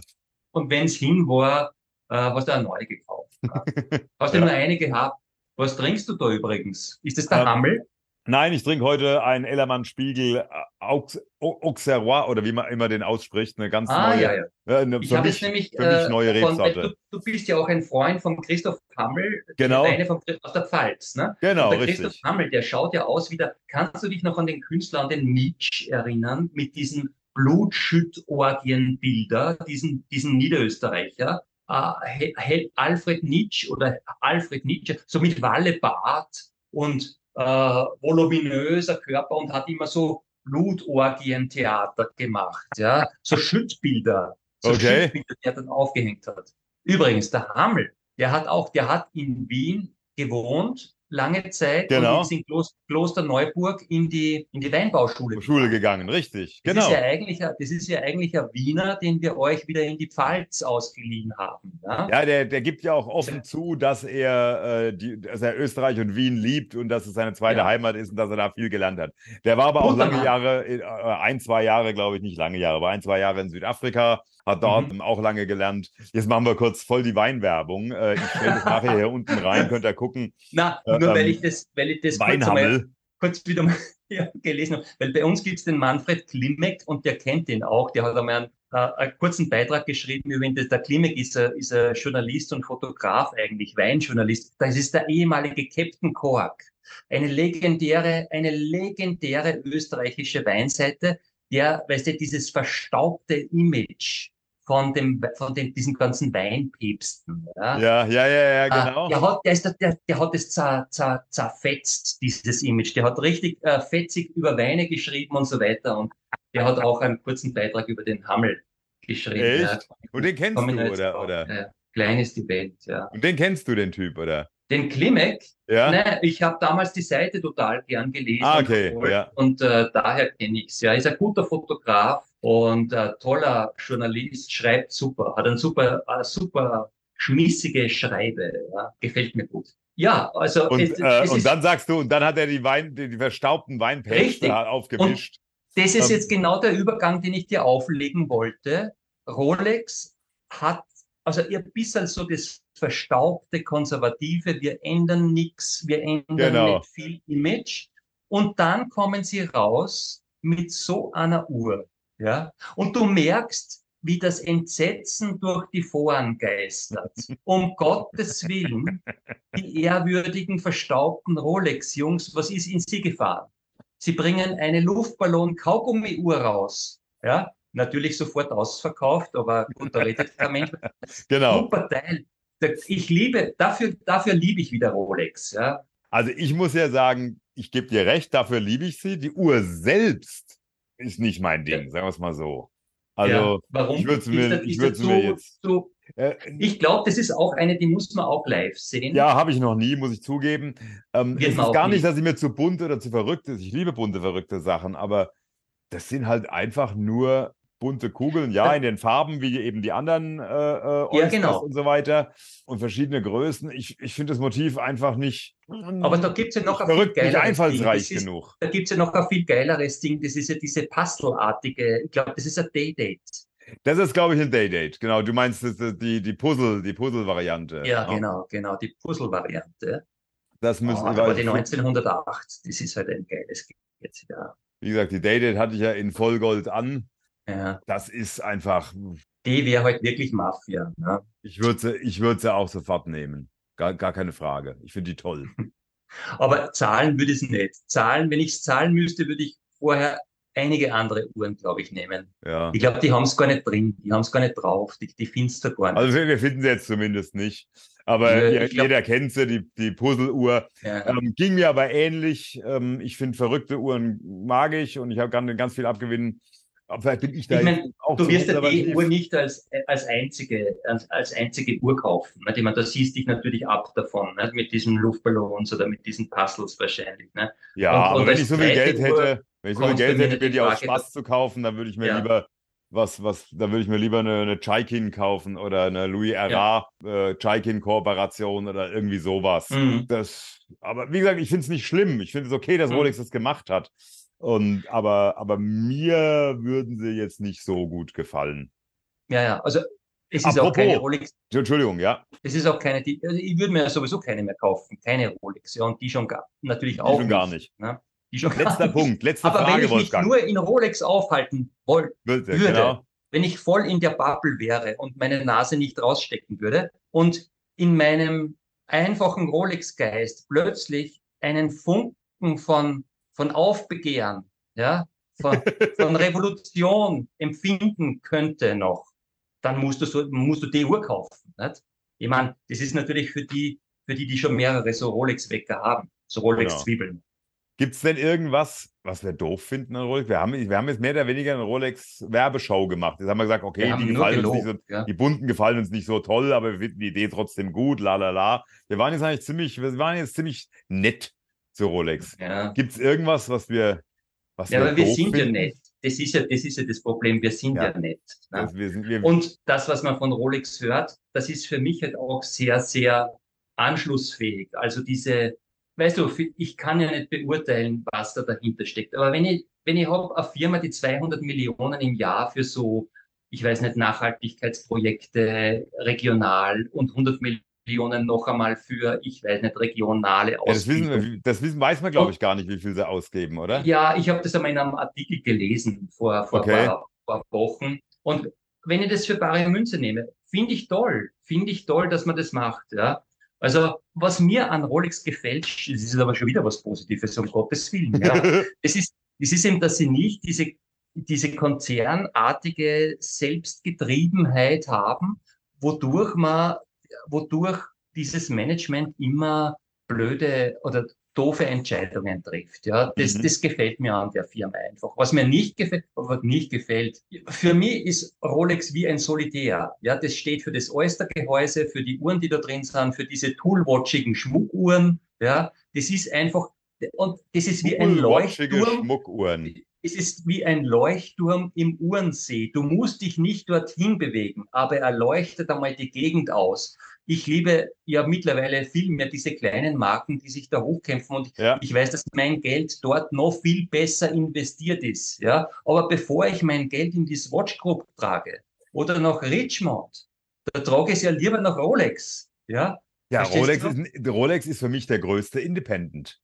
und wenn es hin war, äh, hast du eine neue gekauft. Hast du Ja. nur eine gehabt? Was trinkst du da übrigens? Ist das der Ähm, Hammel? Nein, ich trinke heute einen Ellermann Spiegel äh, Aux, Au- Auxerrois oder wie man immer den ausspricht. Eine ganz Ah, neue, ja, ja. äh, eine, Ich für habe jetzt nämlich für mich äh, neue von, weil Rebsorte. du, du bist ja auch ein Freund von Christoph Hammel, Genau. der Weine von, aus der Pfalz, ne? Genau, Und der Christoph richtig. Hammel, der schaut ja aus wie der, kannst du dich noch an den Künstler, an den Nietzsche erinnern, mit diesen Blutschüttorgienbilder, diesen, diesen Niederösterreicher, äh, Alfred Nietzsche oder Alfred Nietzsche, so mit Wallebart und äh, voluminöser Körper und hat immer so Blutorgientheater gemacht, ja, so Schüttbilder, so Okay. Schüttbilder, die er dann aufgehängt hat. Übrigens, der Hammel, der hat auch, der hat in Wien gewohnt, lange Zeit, Genau. und ist in Klos Kloster Neuburg in die, in die Weinbauschule Schule gegangen. richtig. Das Genau. ist ja eigentlich, das ist ja eigentlich ein Wiener, den wir euch wieder in die Pfalz ausgeliehen haben. Ja? Ja, der, der gibt ja auch offen zu, dass er, äh, die, dass er Österreich und Wien liebt und dass es seine zweite Ja. Heimat ist und dass er da viel gelernt hat. Der war aber auch lange. Jahre, äh, ein, zwei Jahre, glaube ich, nicht lange Jahre, aber ein, zwei Jahre in Südafrika, hat dort Mhm. auch lange gelernt. Jetzt machen wir kurz voll die Weinwerbung. Äh, ich stelle das nachher hier unten rein, könnt ihr gucken. Na, Äh, nur weil ähm, ich das, weil ich das kurz, Weinhammel. kurz wieder mal ja, gelesen habe. Weil bei uns gibt's den Manfred Klimek und der kennt ihn auch. Der hat einmal einen, äh, einen kurzen Beitrag geschrieben über ihn. Der Klimek ist ein, ist ein Journalist und Fotograf eigentlich, Weinjournalist. Das ist der ehemalige Captain Kork. Eine legendäre, eine legendäre österreichische Weinseite, der, weißt du, dieses verstaubte Image von dem, von den, diesen ganzen Weinpäpsten, ja, Ja, ja, ja, ja, Ah, genau. Der hat, der, ist, der, der hat es zer, zer, zerfetzt, dieses Image. Der hat richtig äh, fetzig über Weine geschrieben und so weiter. Und der hat auch einen kurzen Beitrag über den Hammel geschrieben. Echt? Und den kennst Komm ich du, oder? drauf. oder? Ja, klein ist die Welt, ja. Und den kennst du, den Typ, oder? Den Klimek, Ja? nein, ich habe damals die Seite total gern gelesen. Ah, und okay, verfolgt. ja. Und äh, daher kenne ich's. Ja, ist ein guter Fotograf und äh, toller Journalist, schreibt super, hat ein super, äh, super schmissige Schreibe, ja, gefällt mir gut. Ja, also Und, es, äh, es und dann sagst du, und dann hat er die Wein, die, die verstaubten Richtig. aufgemischt. das ist ähm, jetzt genau der Übergang, den ich dir auflegen wollte. Rolex hat also ihr bisschen so das verstaubte, konservative, wir ändern nichts, wir ändern Genau. nicht viel Image. Und dann kommen sie raus mit so einer Uhr. Ja? Und du merkst, wie das Entsetzen durch die Foren geistert. Um Gottes Willen, die ehrwürdigen, verstaubten Rolex-Jungs, was ist in sie gefahren? Sie bringen eine Luftballon-Kaugummi-Uhr raus. Ja, natürlich sofort ausverkauft, aber gut, da redet kein Mensch. Genau. Super Teil. Ich liebe, dafür, dafür liebe ich wieder Rolex. Ja. Also ich muss ja sagen, ich gebe dir recht, dafür liebe ich sie. Die Uhr selbst ist nicht mein Ding, sagen wir es mal so. Also ja. Warum? ich würde es mir, das- ich würd's mir so- jetzt. so- Äh, Ich glaube, das ist auch eine, die muss man auch live sehen. ja, habe ich noch nie, muss ich zugeben. Ähm, es ist auch gar nicht, nie. dass sie mir zu bunt oder zu verrückt ist. Ich liebe bunte, verrückte Sachen, aber das sind halt einfach nur bunte Kugeln, ja, Ja. in den Farben, wie eben die anderen äh, äh, Oysters genau. und so weiter und verschiedene Größen. Ich, ich finde das Motiv einfach nicht, Aber da gibt's ja noch ein viel verrückt, geileres einfallsreich Ding. Ist, genug. Da gibt's ja noch ein viel geileres Ding. Das ist ja diese Puzzle-artige, ich glaube, das ist ein Day-Date. Das ist, glaube ich, ein Daydate. Genau, du meinst die, die Puzzle, die Puzzle-Variante. Ja, genau, genau, die Puzzle-Variante. Das Oh, müssen aber die weil- 1908, das ist halt ein geiles jetzt ja. Wie gesagt, die Daydate hatte ich ja in Vollgold an. Ja. Das ist einfach, Die wäre halt wirklich Mafia. Ne? ich würde sie, ich würde sie auch sofort nehmen. Gar, gar keine Frage. Ich finde die toll. Aber zahlen würde ich es nicht. Zahlen, wenn ich es zahlen müsste, würde ich vorher einige andere Uhren, glaube ich, nehmen. Ja. Ich glaube, die haben es gar nicht drin, die haben es gar nicht drauf, die, die findest du gar nicht. Also wir, finden sie jetzt zumindest nicht. Aber Ja, ich glaub- jeder kennt sie, die, die Puzzle-Uhr. ja. Ähm, ging mir aber ähnlich. Ähm, ich finde verrückte Uhren mag ich und ich habe ganz, ganz viel abgewinnen. Aber vielleicht bin ich da Ich mein, auch Du wirst ja die. Uhr nicht als, als, einzige, als, als einzige Uhr kaufen. Ne? Ich meine, da siehst dich natürlich ab davon, ne? mit diesen Luftballons oder mit diesen Puzzles wahrscheinlich. Ne? Ja, Und- aber und wenn ich so viel Geld Uhr hätte, wenn ich so viel Geld hätte, mir die Frage, Spaß zu kaufen, dann würde ich mir Ja. lieber was, was, da würde ich mir lieber eine, eine Chaikin kaufen oder eine Louis Erard äh, Chaikin Kooperation oder irgendwie sowas. Mhm. Das, aber wie gesagt, ich finde es nicht schlimm. Ich finde es okay, dass Mhm. Rolex das gemacht hat. Und, aber, aber mir würden sie jetzt nicht so gut gefallen. Ja, ja, also es ist auch keine Rolex. Entschuldigung, ja. Es ist auch keine, die, also ich würde mir sowieso keine mehr kaufen, keine Rolex. Ja, und die schon gar, natürlich die auch. Schon nicht, gar nicht. Ne? Die schon Letzter gar Punkt, letzte Aber Frage, wenn ich Wolfgang. mich nur in Rolex aufhalten wollte, würde, genau. wenn ich voll in der Bubble wäre und meine Nase nicht rausstecken würde und in meinem einfachen Rolex-Geist plötzlich einen Funken von, von Aufbegehren, ja, von, von Revolution empfinden könnte noch, dann musst du, so, musst du die Uhr kaufen. Nicht? Ich meine, das ist natürlich für die, für die, die schon mehrere so Rolex-Wecker haben, so Rolex-Zwiebeln. Genau. Gibt es denn irgendwas, was wir doof finden an Rolex? Wir haben, wir haben jetzt mehr oder weniger eine Rolex-Werbeshow gemacht. Jetzt haben wir gesagt, okay, wir die, gefallen uns nicht so, ja. die bunten gefallen uns nicht so toll, aber wir finden die Idee trotzdem gut, la la la. Wir waren jetzt eigentlich ziemlich, wir waren jetzt ziemlich nett zu Rolex. Ja. Gibt es irgendwas, was wir, was ja, wir aber wir sind finden? ja nett. Das ist ja, das ist ja das Problem. Wir sind ja, ja nett. Ne? Das, wir sind, wir, Und das, was man von Rolex hört, das ist für mich halt auch sehr, sehr anschlussfähig. Also diese, weißt du, ich kann ja nicht beurteilen, was da dahinter steckt. Aber wenn ich, wenn ich habe eine Firma, die 200 Millionen im Jahr für so, ich weiß nicht, Nachhaltigkeitsprojekte regional und 100 Millionen noch einmal für, ich weiß nicht, regionale ja, das wissen wir, das wissen, weiß man, glaube ich, gar nicht, wie viel sie ausgeben, oder? Ja, ich habe das einmal in einem Artikel gelesen vor, vor okay. paar, paar Wochen. Und wenn ich das für bare Münze nehme, finde ich toll, finde ich toll, dass man das macht, ja. Also, was mir an Rolex gefällt, das ist aber schon wieder was Positives, um Gottes Willen. Ja. es, ist, es ist eben, dass sie nicht diese, diese konzernartige Selbstgetriebenheit haben, wodurch man, wodurch dieses Management immer blöde oder doofe Entscheidungen trifft. Ja, das, mhm. das gefällt mir an der Firma einfach. Was mir nicht gefällt, was nicht gefällt, für mich ist Rolex wie ein Solitär. Ja, das steht für das Oyster-Gehäuse, für die Uhren, die da drin sind, für diese toolwatchigen Schmuckuhren. Ja, das ist einfach, und das ist wie ein Leuchtturm. Schmuckuhren. Es ist wie ein Leuchtturm im Uhrensee. Du musst dich nicht dorthin bewegen, aber er leuchtet einmal die Gegend aus. Ich liebe ja mittlerweile viel mehr diese kleinen Marken, die sich da hochkämpfen und ja. ich weiß, dass mein Geld dort noch viel besser investiert ist. Ja, aber bevor ich mein Geld in die Swatch Group trage oder nach Richmond, da trage ich es ja lieber nach Rolex. Ja, ja Rolex ist, Rolex ist für mich der größte Independent.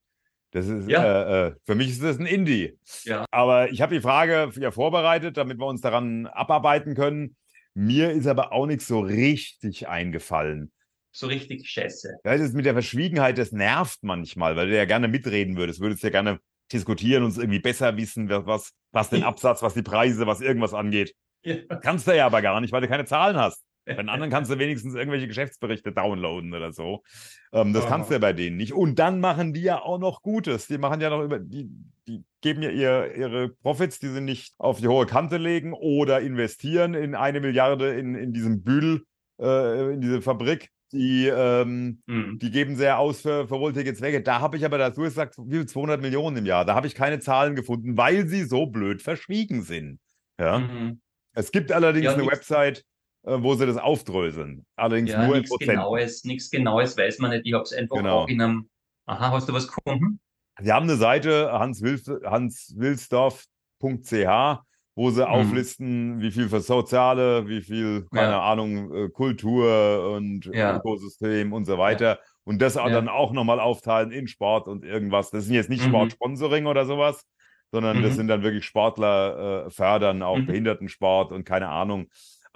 Das ist, ja. äh, äh, für mich ist das ein Indie. Ja. Aber ich habe die Frage ja vorbereitet, damit wir uns daran abarbeiten können. Mir ist aber auch nichts so richtig eingefallen so richtig scheiße. Das ist mit der Verschwiegenheit, das nervt manchmal, weil du ja gerne mitreden würdest, würdest ja gerne diskutieren, und irgendwie besser wissen, was, was den Absatz, was die Preise, was irgendwas angeht. Ja. Kannst du ja aber gar nicht, weil du keine Zahlen hast. Bei den anderen kannst du wenigstens irgendwelche Geschäftsberichte downloaden oder so. Ähm, das oh. kannst du ja bei denen nicht. Und dann machen die ja auch noch Gutes. Die machen ja noch über, die, die geben ja ihr, ihre Profits, die sie nicht auf die hohe Kante legen oder investieren in eine Milliarde in, in diesem Bühl, äh, in diese Fabrik die, ähm, mhm. die geben sehr aus für, für wohltätige Zwecke. Da habe ich aber dazu gesagt, wie 200 Millionen im Jahr. Da habe ich keine Zahlen gefunden, weil sie so blöd verschwiegen sind. Ja. Mhm. Es gibt allerdings ja, eine Website, wo sie das aufdröseln. Allerdings ja, nur in Prozent. Genaues, nichts Genaues weiß man nicht. Ich habe es einfach genau. auch in einem. Aha, hast du was gefunden? Sie haben eine Seite, hanswilsdorf.ch wo sie mhm. auflisten, wie viel für Soziale, wie viel, keine ja. Ahnung, äh, Kultur und ja. Ökosystem und so weiter. Ja. Und das auch dann auch nochmal aufteilen in Sport und irgendwas. Das sind jetzt nicht mhm. Sportsponsoring oder sowas, sondern mhm. das sind dann wirklich Sportler äh, fördern, auch mhm. Behindertensport und keine Ahnung.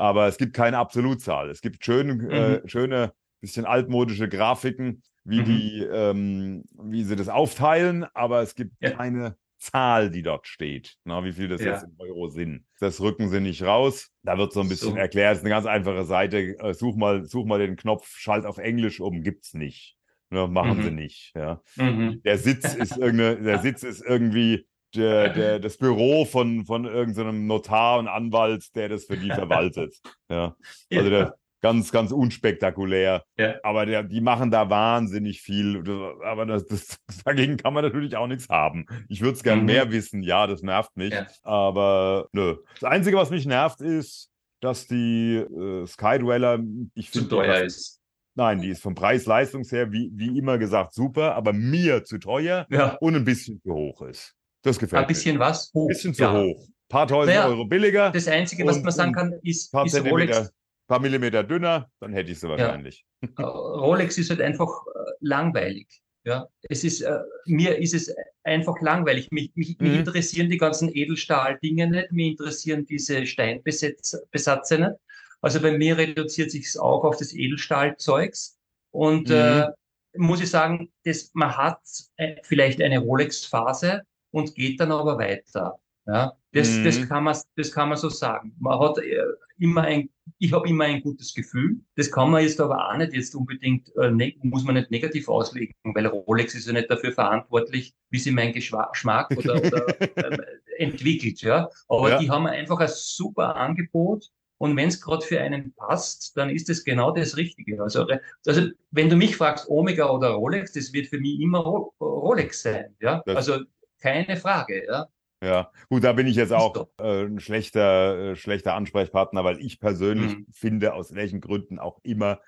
Aber es gibt keine Absolutzahl. Es gibt schön, äh, mhm. schöne, bisschen altmodische Grafiken, wie mhm. die, ähm, wie sie das aufteilen, aber es gibt keine Zahl, die dort steht. Na, wie viel das ja. jetzt in Euro sind. Das rücken sie nicht raus. Da wird so ein bisschen so. erklärt. Es ist eine ganz einfache Seite. Äh, such mal, such mal den Knopf, schalt auf Englisch um. Gibt's nicht. Ne, machen mhm. sie nicht. Ja. Mhm. Der Sitz ist irgendeine, der Sitz ist irgendwie der, der, das Büro von, von irgendeinem Notar und Anwalt, der das für die verwaltet. Ja. Also der, ganz, ganz unspektakulär. Ja. Aber der, die machen da wahnsinnig viel. Aber das, das, dagegen kann man natürlich auch nichts haben. Ich würde es gern mhm. mehr wissen. Ja, das nervt mich. Ja. Aber nö. Das Einzige, was mich nervt, ist, dass die äh, Skydweller, ich finde. Zu teuer ist. Nein, die ist vom Preis-Leistungs her, wie, wie immer gesagt, super, aber mir zu teuer ja. und ein bisschen zu hoch ist. Das gefällt mir. Ein bisschen mir. was? Hoch. Ein bisschen zu hoch. Ein paar tausend naja, Euro billiger. Das Einzige, was man sagen kann, ist, ist Rolex, paar Millimeter dünner, dann hätte ich sie wahrscheinlich. Ja. Rolex ist halt einfach äh, langweilig. Ja, es ist, äh, mir ist es einfach langweilig. Mich, mich, mhm. mich interessieren die ganzen Edelstahl-Dinge nicht, mich interessieren diese Steinbesatze nicht. Also bei mir reduziert sich es auch auf das Edelstahlzeugs. Und äh, mhm. äh, muss ich sagen, das, man hat äh, vielleicht eine Rolex-Phase und geht dann aber weiter. Ja, das, mhm. das, kann man, das kann man so sagen. Man hat äh, immer ein, ich habe immer ein gutes Gefühl. Das kann man jetzt aber auch nicht jetzt unbedingt, äh, ne, muss man nicht negativ auslegen, weil Rolex ist ja nicht dafür verantwortlich, wie sie mein Geschmack oder, oder äh, entwickelt. Ja, aber ja. die haben einfach ein super Angebot. Und wenn es gerade für einen passt, dann ist es genau das Richtige. Also, also wenn du mich fragst, Omega oder Rolex, das wird für mich immer Rolex sein. Ja, das also keine Frage. Ja. Ja, gut, da bin ich jetzt auch äh, ein schlechter, äh, schlechter Ansprechpartner, weil ich persönlich mhm. finde, aus welchen Gründen auch immer,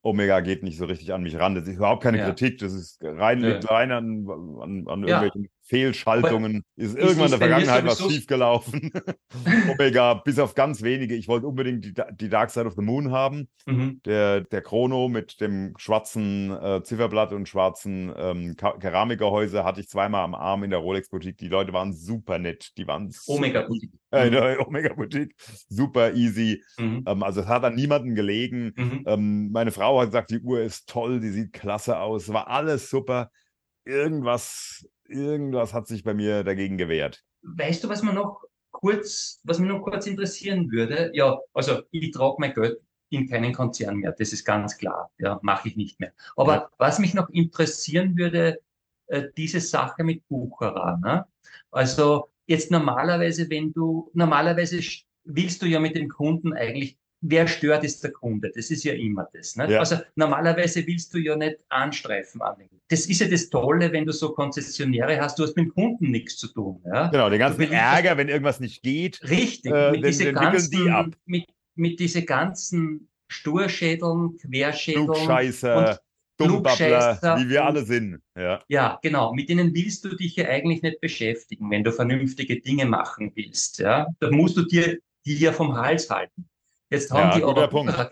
Omega geht nicht so richtig an mich ran. Das ist überhaupt keine ja. Kritik, das ist rein, ja. rein an, an, an irgendwelchen Fehlschaltungen. Ist irgendwann in der Vergangenheit was schiefgelaufen. Omega, bis auf ganz wenige. Ich wollte unbedingt die, die, Dark Side of the Moon haben. Mhm. Der, der Chrono mit dem schwarzen äh, Zifferblatt und schwarzen ähm, Keramikgehäuse hatte ich zweimal am Arm in der Rolex-Boutique. Die Leute waren super nett. Die waren Omega-Boutique. Äh, mhm. Omega-Boutique. Super easy. Mhm. Ähm, also es hat an niemanden gelegen. Mhm. Ähm, meine Frau hat gesagt, die Uhr ist toll, die sieht klasse aus. War alles super. Irgendwas irgendwas hat sich bei mir dagegen gewehrt. Weißt du, was man noch kurz, was mich noch kurz interessieren würde? Ja, also ich trage mein Geld in keinen Konzern mehr, das ist ganz klar. Ja, mache ich nicht mehr. Aber ja. was mich noch interessieren würde, äh, diese Sache mit Bucherer. Ne? Also jetzt normalerweise, wenn du, normalerweise willst du ja mit dem Kunden eigentlich wer stört, ist der Kunde. Das ist ja immer das. Ja. Also normalerweise willst du ja nicht Anstreifen anlegen. Das ist ja das Tolle, wenn du so Konzessionäre hast, du hast mit dem Kunden nichts zu tun. Ja? Genau, den ganzen Ärger, wenn irgendwas nicht geht. Richtig, äh, mit, diese ganzen, die ab. Mit, mit diese ganzen Sturschädeln, Querschädeln. Klugscheißer, Dummbabbler, wie wir alle sind. Ja. ja, genau. Mit denen willst du dich ja eigentlich nicht beschäftigen, wenn du vernünftige Dinge machen willst. Ja? Da musst du dir die ja vom Hals halten. Jetzt haben, ja, die Bucherer,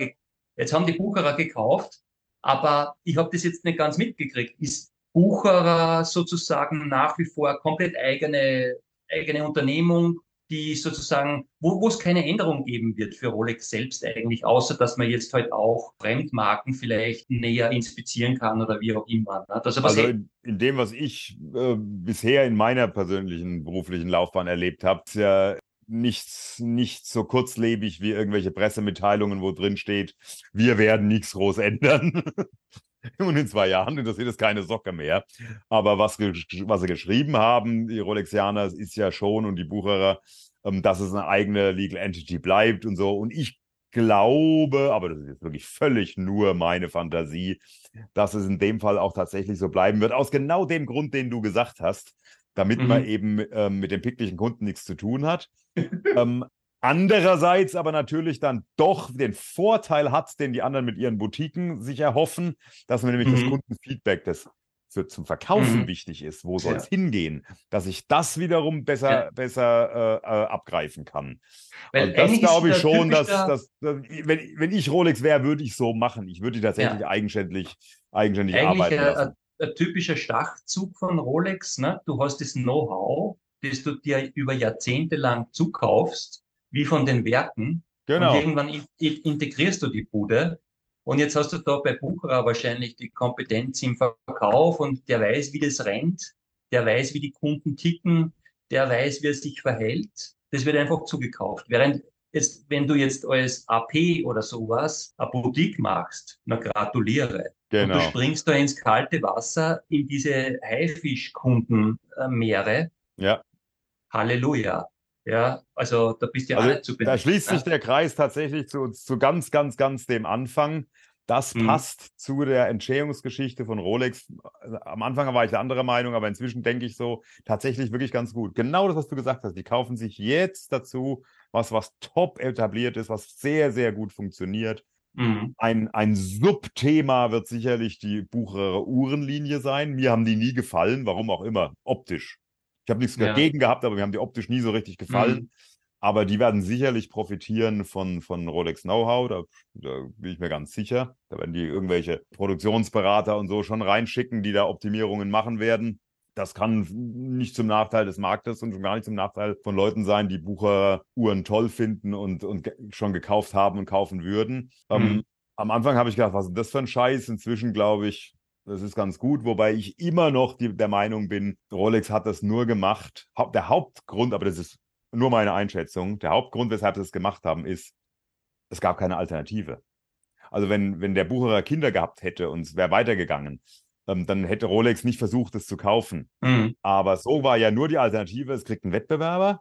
jetzt haben die Bucherer gekauft, aber ich habe das jetzt nicht ganz mitgekriegt. Ist Bucherer sozusagen nach wie vor komplett eigene, eigene Unternehmung, die sozusagen, wo, wo es keine Änderung geben wird für Rolex selbst eigentlich, außer dass man jetzt halt auch Fremdmarken vielleicht näher inspizieren kann oder wie auch immer. Ne? also in, in, dem, was ich äh, bisher in meiner persönlichen beruflichen Laufbahn erlebt habe, ist ja nichts, nicht so kurzlebig wie irgendwelche Pressemitteilungen, wo drin steht, wir werden nichts groß ändern. Und in zwei Jahren interessiert es keine Socke mehr. Aber was, was sie geschrieben haben, die Rolexianer, ist ja schon und die Bucherer, ähm, dass es eine eigene Legal Entity bleibt und so. Und ich glaube, aber das ist jetzt wirklich völlig nur meine Fantasie, dass es in dem Fall auch tatsächlich so bleiben wird. Aus genau dem Grund, den du gesagt hast, damit mhm. man eben ähm, mit dem picklichen Kunden nichts zu tun hat. ähm, andererseits aber natürlich dann doch den Vorteil hat, den die anderen mit ihren Boutiquen sich erhoffen, dass man nämlich mhm. das Kundenfeedback, das für, zum Verkaufen mhm. wichtig ist, wo soll es ja. hingehen, dass ich das wiederum besser, ja. besser äh, äh, abgreifen kann. Weil also das glaube ich schon, dass, dass, dass, wenn, wenn ich Rolex wäre, würde ich so machen. Ich würde die tatsächlich ja. eigenständig, eigenständig arbeiten lassen ein typischer Schachzug von Rolex. Ne? Du hast das Know-how, das du dir über Jahrzehnte lang zukaufst, wie von den Werken. Genau. Und irgendwann in, in, integrierst du die Bude. Und jetzt hast du da bei Bucherer wahrscheinlich die Kompetenz im Verkauf und der weiß, wie das rennt, der weiß, wie die Kunden ticken, der weiß, wie er sich verhält. Das wird einfach zugekauft. Während jetzt, wenn du jetzt als AP oder sowas eine Boutique machst, na gratuliere. Genau. Und du springst da ins kalte Wasser in diese Haifischkundenmeere. Ja. Halleluja. Ja, also da bist du ja also, alle zu benennen. Da schließt sich der Kreis tatsächlich zu, zu ganz, ganz, ganz dem Anfang. Das mhm. passt zu der Entstehungsgeschichte von Rolex. Am Anfang war ich der andere Meinung, aber inzwischen denke ich so tatsächlich wirklich ganz gut. Genau das, was du gesagt hast. Die kaufen sich jetzt dazu was, was top etabliert ist, was sehr, sehr gut funktioniert. Mhm. Ein, ein Subthema wird sicherlich die Bucherer Uhrenlinie sein. Mir haben die nie gefallen, warum auch immer, optisch. Ich habe nichts ja. dagegen gehabt, aber mir haben die optisch nie so richtig gefallen. Mhm. Aber die werden sicherlich profitieren von, von Rolex Know-how, da, da bin ich mir ganz sicher. Da werden die irgendwelche Produktionsberater und so schon reinschicken, die da Optimierungen machen werden. Das kann nicht zum Nachteil des Marktes und schon gar nicht zum Nachteil von Leuten sein, die Bucheruhren toll finden und, und schon gekauft haben und kaufen würden. Ähm, mhm. Ähm, am Anfang habe ich gedacht, was ist das für ein Scheiß? Inzwischen glaube ich, das ist ganz gut, wobei ich immer noch die, der Meinung bin, Rolex hat das nur gemacht. Der Hauptgrund, aber das ist nur meine Einschätzung, der Hauptgrund, weshalb sie das gemacht haben, ist, es gab keine Alternative. Also wenn, wenn der Bucherer Kinder gehabt hätte und es wäre weitergegangen, ähm, dann hätte Rolex nicht versucht, es zu kaufen. Mhm. Aber so war ja nur die Alternative, es kriegt einen Wettbewerber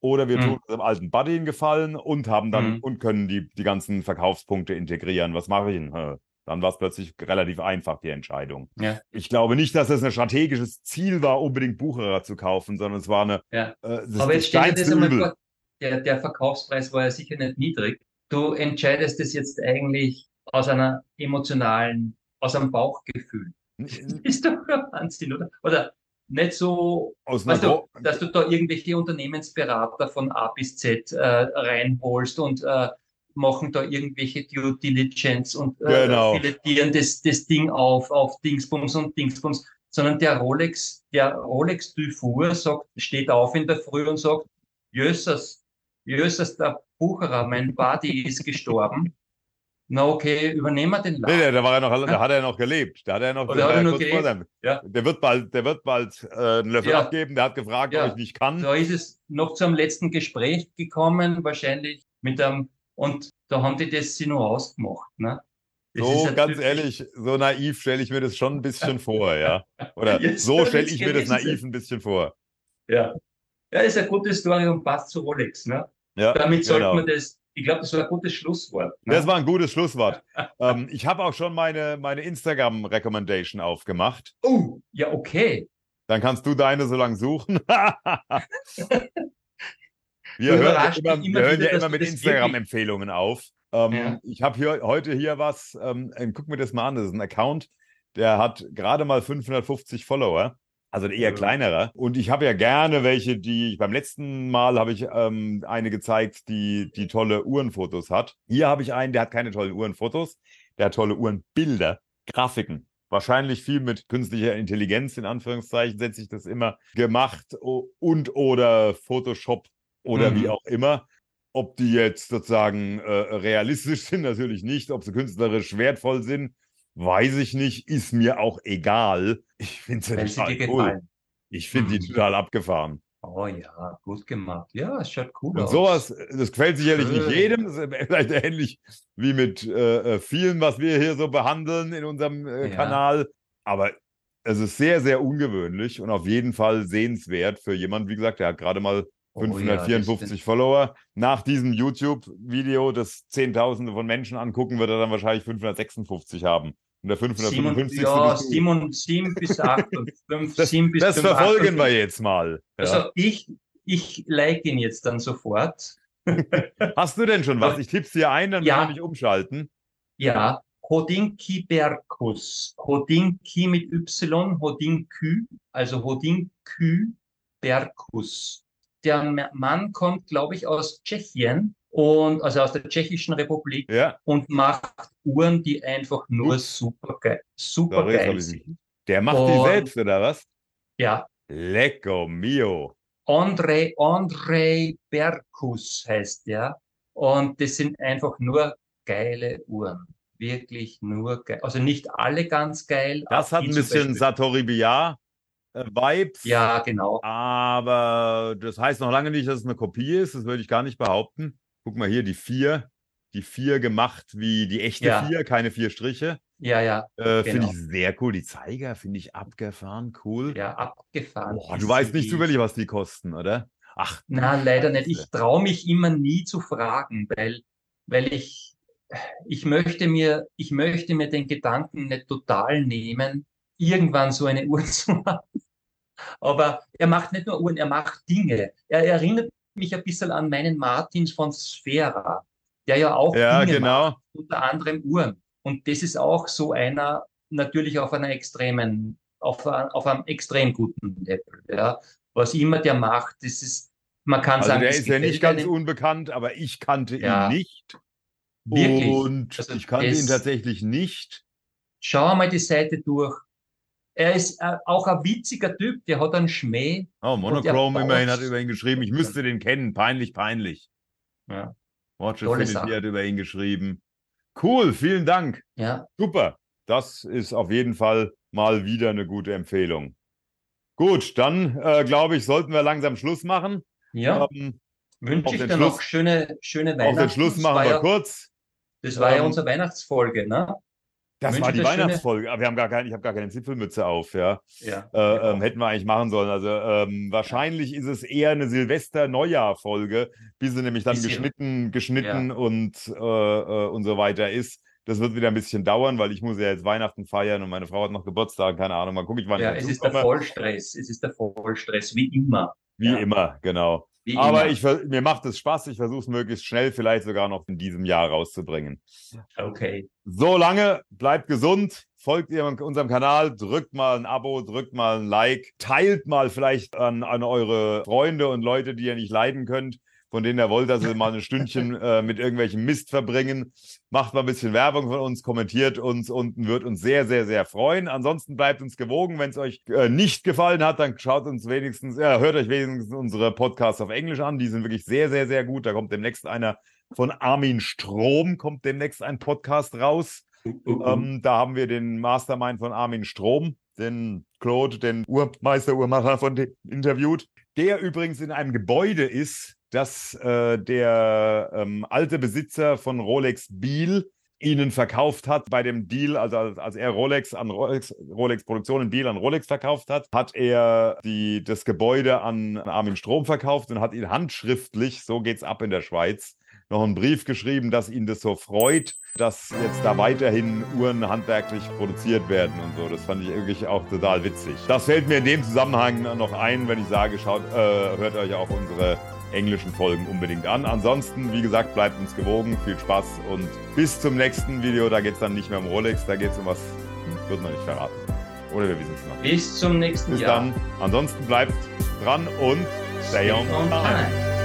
oder wir mhm. tun dem alten Buddy einen Gefallen und haben dann mhm. und können die, die ganzen Verkaufspunkte integrieren. Was mache ich denn? Dann war es plötzlich relativ einfach, die Entscheidung. Ja. Ich glaube nicht, dass es ein strategisches Ziel war, unbedingt Bucherer zu kaufen, sondern es war eine. Ja. Äh, Aber jetzt stell dir das einmal vor, der, der Verkaufspreis war ja sicher nicht niedrig. Du entscheidest es jetzt eigentlich aus einer emotionalen, aus einem Bauchgefühl. Ist doch Wahnsinn, oder? Oder nicht so, weißt du, dass du da irgendwelche Unternehmensberater von A bis Z äh, reinholst und äh, machen da irgendwelche Due Diligence und äh, genau. filetieren das, das Ding auf, auf Dingsbums und Dingsbums, sondern der Rolex, der Rolex Dufour sagt, steht auf in der Früh und sagt, Jösses, Jösses, der Bucherer, mein Buddy ist gestorben. Na okay, übernehmen wir den Laden. Nee, da war er noch, da hat er noch gelebt. Da hat er noch, Oder hat er noch gelebt? Ja. Der wird bald, der wird bald äh, einen Löffel ja. abgeben. Der hat gefragt, ja. ob ich nicht kann. Da ist es noch zum letzten Gespräch gekommen, wahrscheinlich mit einem und da haben die das sie nur ausgemacht. Ne? so, ganz ehrlich, so naiv stelle ich mir das schon ein bisschen vor, ja. Oder so stelle ich mir das naiv ein bisschen vor. Ja. Ja, ist eine gute Story und passt zu Rolex, ne? Ja, Damit sollte genau. man das, ich glaube, das war ein gutes Schlusswort. Ne? Das war ein gutes Schlusswort. ähm, ich habe auch schon meine, meine Instagram-Recommendation aufgemacht. Oh, ja, okay. Dann kannst du deine so lange suchen. Wir hören, ja immer, immer, wir hören ja immer mit Instagram-Empfehlungen auf. Ähm, ja. Ich habe hier heute hier was, ähm, äh, guck mir das mal an, das ist ein Account, der hat gerade mal 550 Follower. Also eher kleinerer. Und ich habe ja gerne welche, die, beim letzten Mal habe ich ähm, eine gezeigt, die, die tolle Uhrenfotos hat. Hier habe ich einen, der hat keine tollen Uhrenfotos, der hat tolle Uhrenbilder, Grafiken. Wahrscheinlich viel mit künstlicher Intelligenz, in Anführungszeichen, setze ich das immer gemacht und oder Photoshop oder mhm. wie auch immer. Ob die jetzt sozusagen äh, realistisch sind, natürlich nicht. Ob sie künstlerisch wertvoll sind, weiß ich nicht. Ist mir auch egal. Ich finde sie total cool. Gefallen. Ich finde mhm. die total abgefahren. Oh ja, gut gemacht. Ja, es schaut cool und aus. Sowas, das gefällt sicherlich Schön. nicht jedem. Das ist vielleicht ähnlich wie mit äh, äh, vielen, was wir hier so behandeln in unserem äh, ja. Kanal. Aber es ist sehr, sehr ungewöhnlich und auf jeden Fall sehenswert für jemanden, wie gesagt, der hat gerade mal 554 oh, ja, Follower. Nach diesem YouTube-Video, das Zehntausende von Menschen angucken, wird er dann wahrscheinlich 556 haben. Und der 555. Ja, 7, 7 bis 8 und 5, das, 7 bis Das 5, verfolgen 8, wir jetzt mal. Ja. Also ich, ich like ihn jetzt dann sofort. Hast du denn schon was? Ich tipp's dir ein, dann ja. kann ich umschalten. Ja, Hodinki Berkus. Hodinki mit Y, Hodinkü, also Hodinkü Berkus der Mann kommt, glaube ich, aus Tschechien und also aus der Tschechischen Republik ja. und macht Uhren, die einfach nur super geil, super Sorry, geil sind. Der macht und, die selbst, oder was? Ja. Lecco mio. Andrei, Andrei Berkus heißt der. Und das sind einfach nur geile Uhren. Wirklich nur geil. Also nicht alle ganz geil. Das hat ein bisschen Satori Biar äh, Vibes. Ja, genau. Aber das heißt noch lange nicht, dass es eine Kopie ist. Das würde ich gar nicht behaupten. Guck mal hier, die vier. Die vier gemacht wie die echte ja. vier, keine vier Striche. Ja, ja. Äh, genau. Finde ich sehr cool. Die Zeiger finde ich abgefahren, cool. Ja, abgefahren. Boah, du weißt nicht zufällig, was die kosten, oder? Ach. Nein, leider nicht. Ich traue mich immer nie zu fragen, weil, weil ich, ich möchte mir, ich möchte mir den Gedanken nicht total nehmen, irgendwann so eine Uhr zu haben. Aber er macht nicht nur Uhren, er macht Dinge. Er erinnert mich ein bisschen an meinen Martins von Sphera, der ja auch ja, Dinge genau. macht, unter anderem Uhren. Und das ist auch so einer, natürlich auf einer extremen, auf, auf einem extrem guten Level. Ja. Was immer der macht, das ist, man kann Also sagen, der ist ja nicht ganz einem. unbekannt, aber ich kannte Ja. ihn nicht. Wirklich? Und Also ich kannte ihn tatsächlich nicht. Schau einmal die Seite durch. Er ist äh, auch ein witziger Typ, der hat einen Schmäh. Oh, Monochrome immerhin hat über ihn geschrieben. Ich müsste den kennen. Peinlich, peinlich. Ja. Affinity Sache. hat über ihn geschrieben. Cool, vielen Dank. ja. Super. Das ist auf jeden Fall mal wieder eine gute Empfehlung. Gut, dann äh, glaube ich, sollten wir langsam Schluss machen. Ja, Ähm, wünsche auf ich dir Schluss- noch schöne, schöne auf Weihnachten. den Schluss machen wir ja, kurz. Das war ja Ähm, unsere Weihnachtsfolge, ne? Das wünsche war die Weihnachtsfolge, aber wir haben gar kein, ich habe gar keine Zipfelmütze auf, ja. Ja. Äh, ähm, hätten wir eigentlich machen sollen. Also ähm, wahrscheinlich ist es eher eine Silvester-Neujahr-Folge, bis sie nämlich dann Bisschen. geschnitten, geschnitten und, äh, äh, und so weiter ist. Das wird wieder ein bisschen dauern, weil ich muss ja jetzt Weihnachten feiern und meine Frau hat noch Geburtstag, keine Ahnung. Mal gucke ich, wann ja, ich es ist der. Vollstress. Es ist der Vollstress, wie immer. Wie ja. immer, genau. Wie Aber ich, mir macht es Spaß. Ich versuche es möglichst schnell, vielleicht sogar noch in diesem Jahr rauszubringen. Okay. So lange, bleibt gesund, folgt ihr unserem Kanal, drückt mal ein Abo, drückt mal ein Like, teilt mal vielleicht an, an eure Freunde und Leute, die ihr nicht leiden könnt, von denen ihr wollt, dass sie mal ein Stündchen äh, mit irgendwelchem Mist verbringen. Macht mal ein bisschen Werbung von uns, kommentiert uns unten, wird uns sehr, sehr, sehr freuen. Ansonsten bleibt uns gewogen. Wenn es euch äh, nicht gefallen hat, dann schaut uns wenigstens, ja, hört euch wenigstens unsere Podcasts auf Englisch an. Die sind wirklich sehr, sehr, sehr gut. Da kommt demnächst einer von Armin Strom, kommt demnächst ein Podcast raus. Ähm, da haben wir den Mastermind von Armin Strom, den Claude, den Urmeister, Uhrmacher von dem interviewt, der übrigens in einem Gebäude ist, das äh, der ähm, alte Besitzer von Rolex Biel ihnen verkauft hat bei dem Deal, also als, als er Rolex an Rolex, Rolex Produktion in Biel an Rolex verkauft hat, hat er die, das Gebäude an Armin Strom verkauft und hat ihn handschriftlich, so geht's ab in der Schweiz, noch einen Brief geschrieben, dass ihn das so freut, dass jetzt da weiterhin Uhren handwerklich produziert werden und so. Das fand ich wirklich auch total witzig. Das fällt mir in dem Zusammenhang noch ein, wenn ich sage, schaut, äh, hört euch auch unsere englischen Folgen unbedingt an. Ansonsten, wie gesagt, bleibt uns gewogen. Viel Spaß und bis zum nächsten Video. Da geht es dann nicht mehr um Rolex, da geht es um was, hm, wird man nicht verraten. Oder wir wissen es noch. Bis zum nächsten Bis Jahr. dann. Ansonsten bleibt dran und stay on time.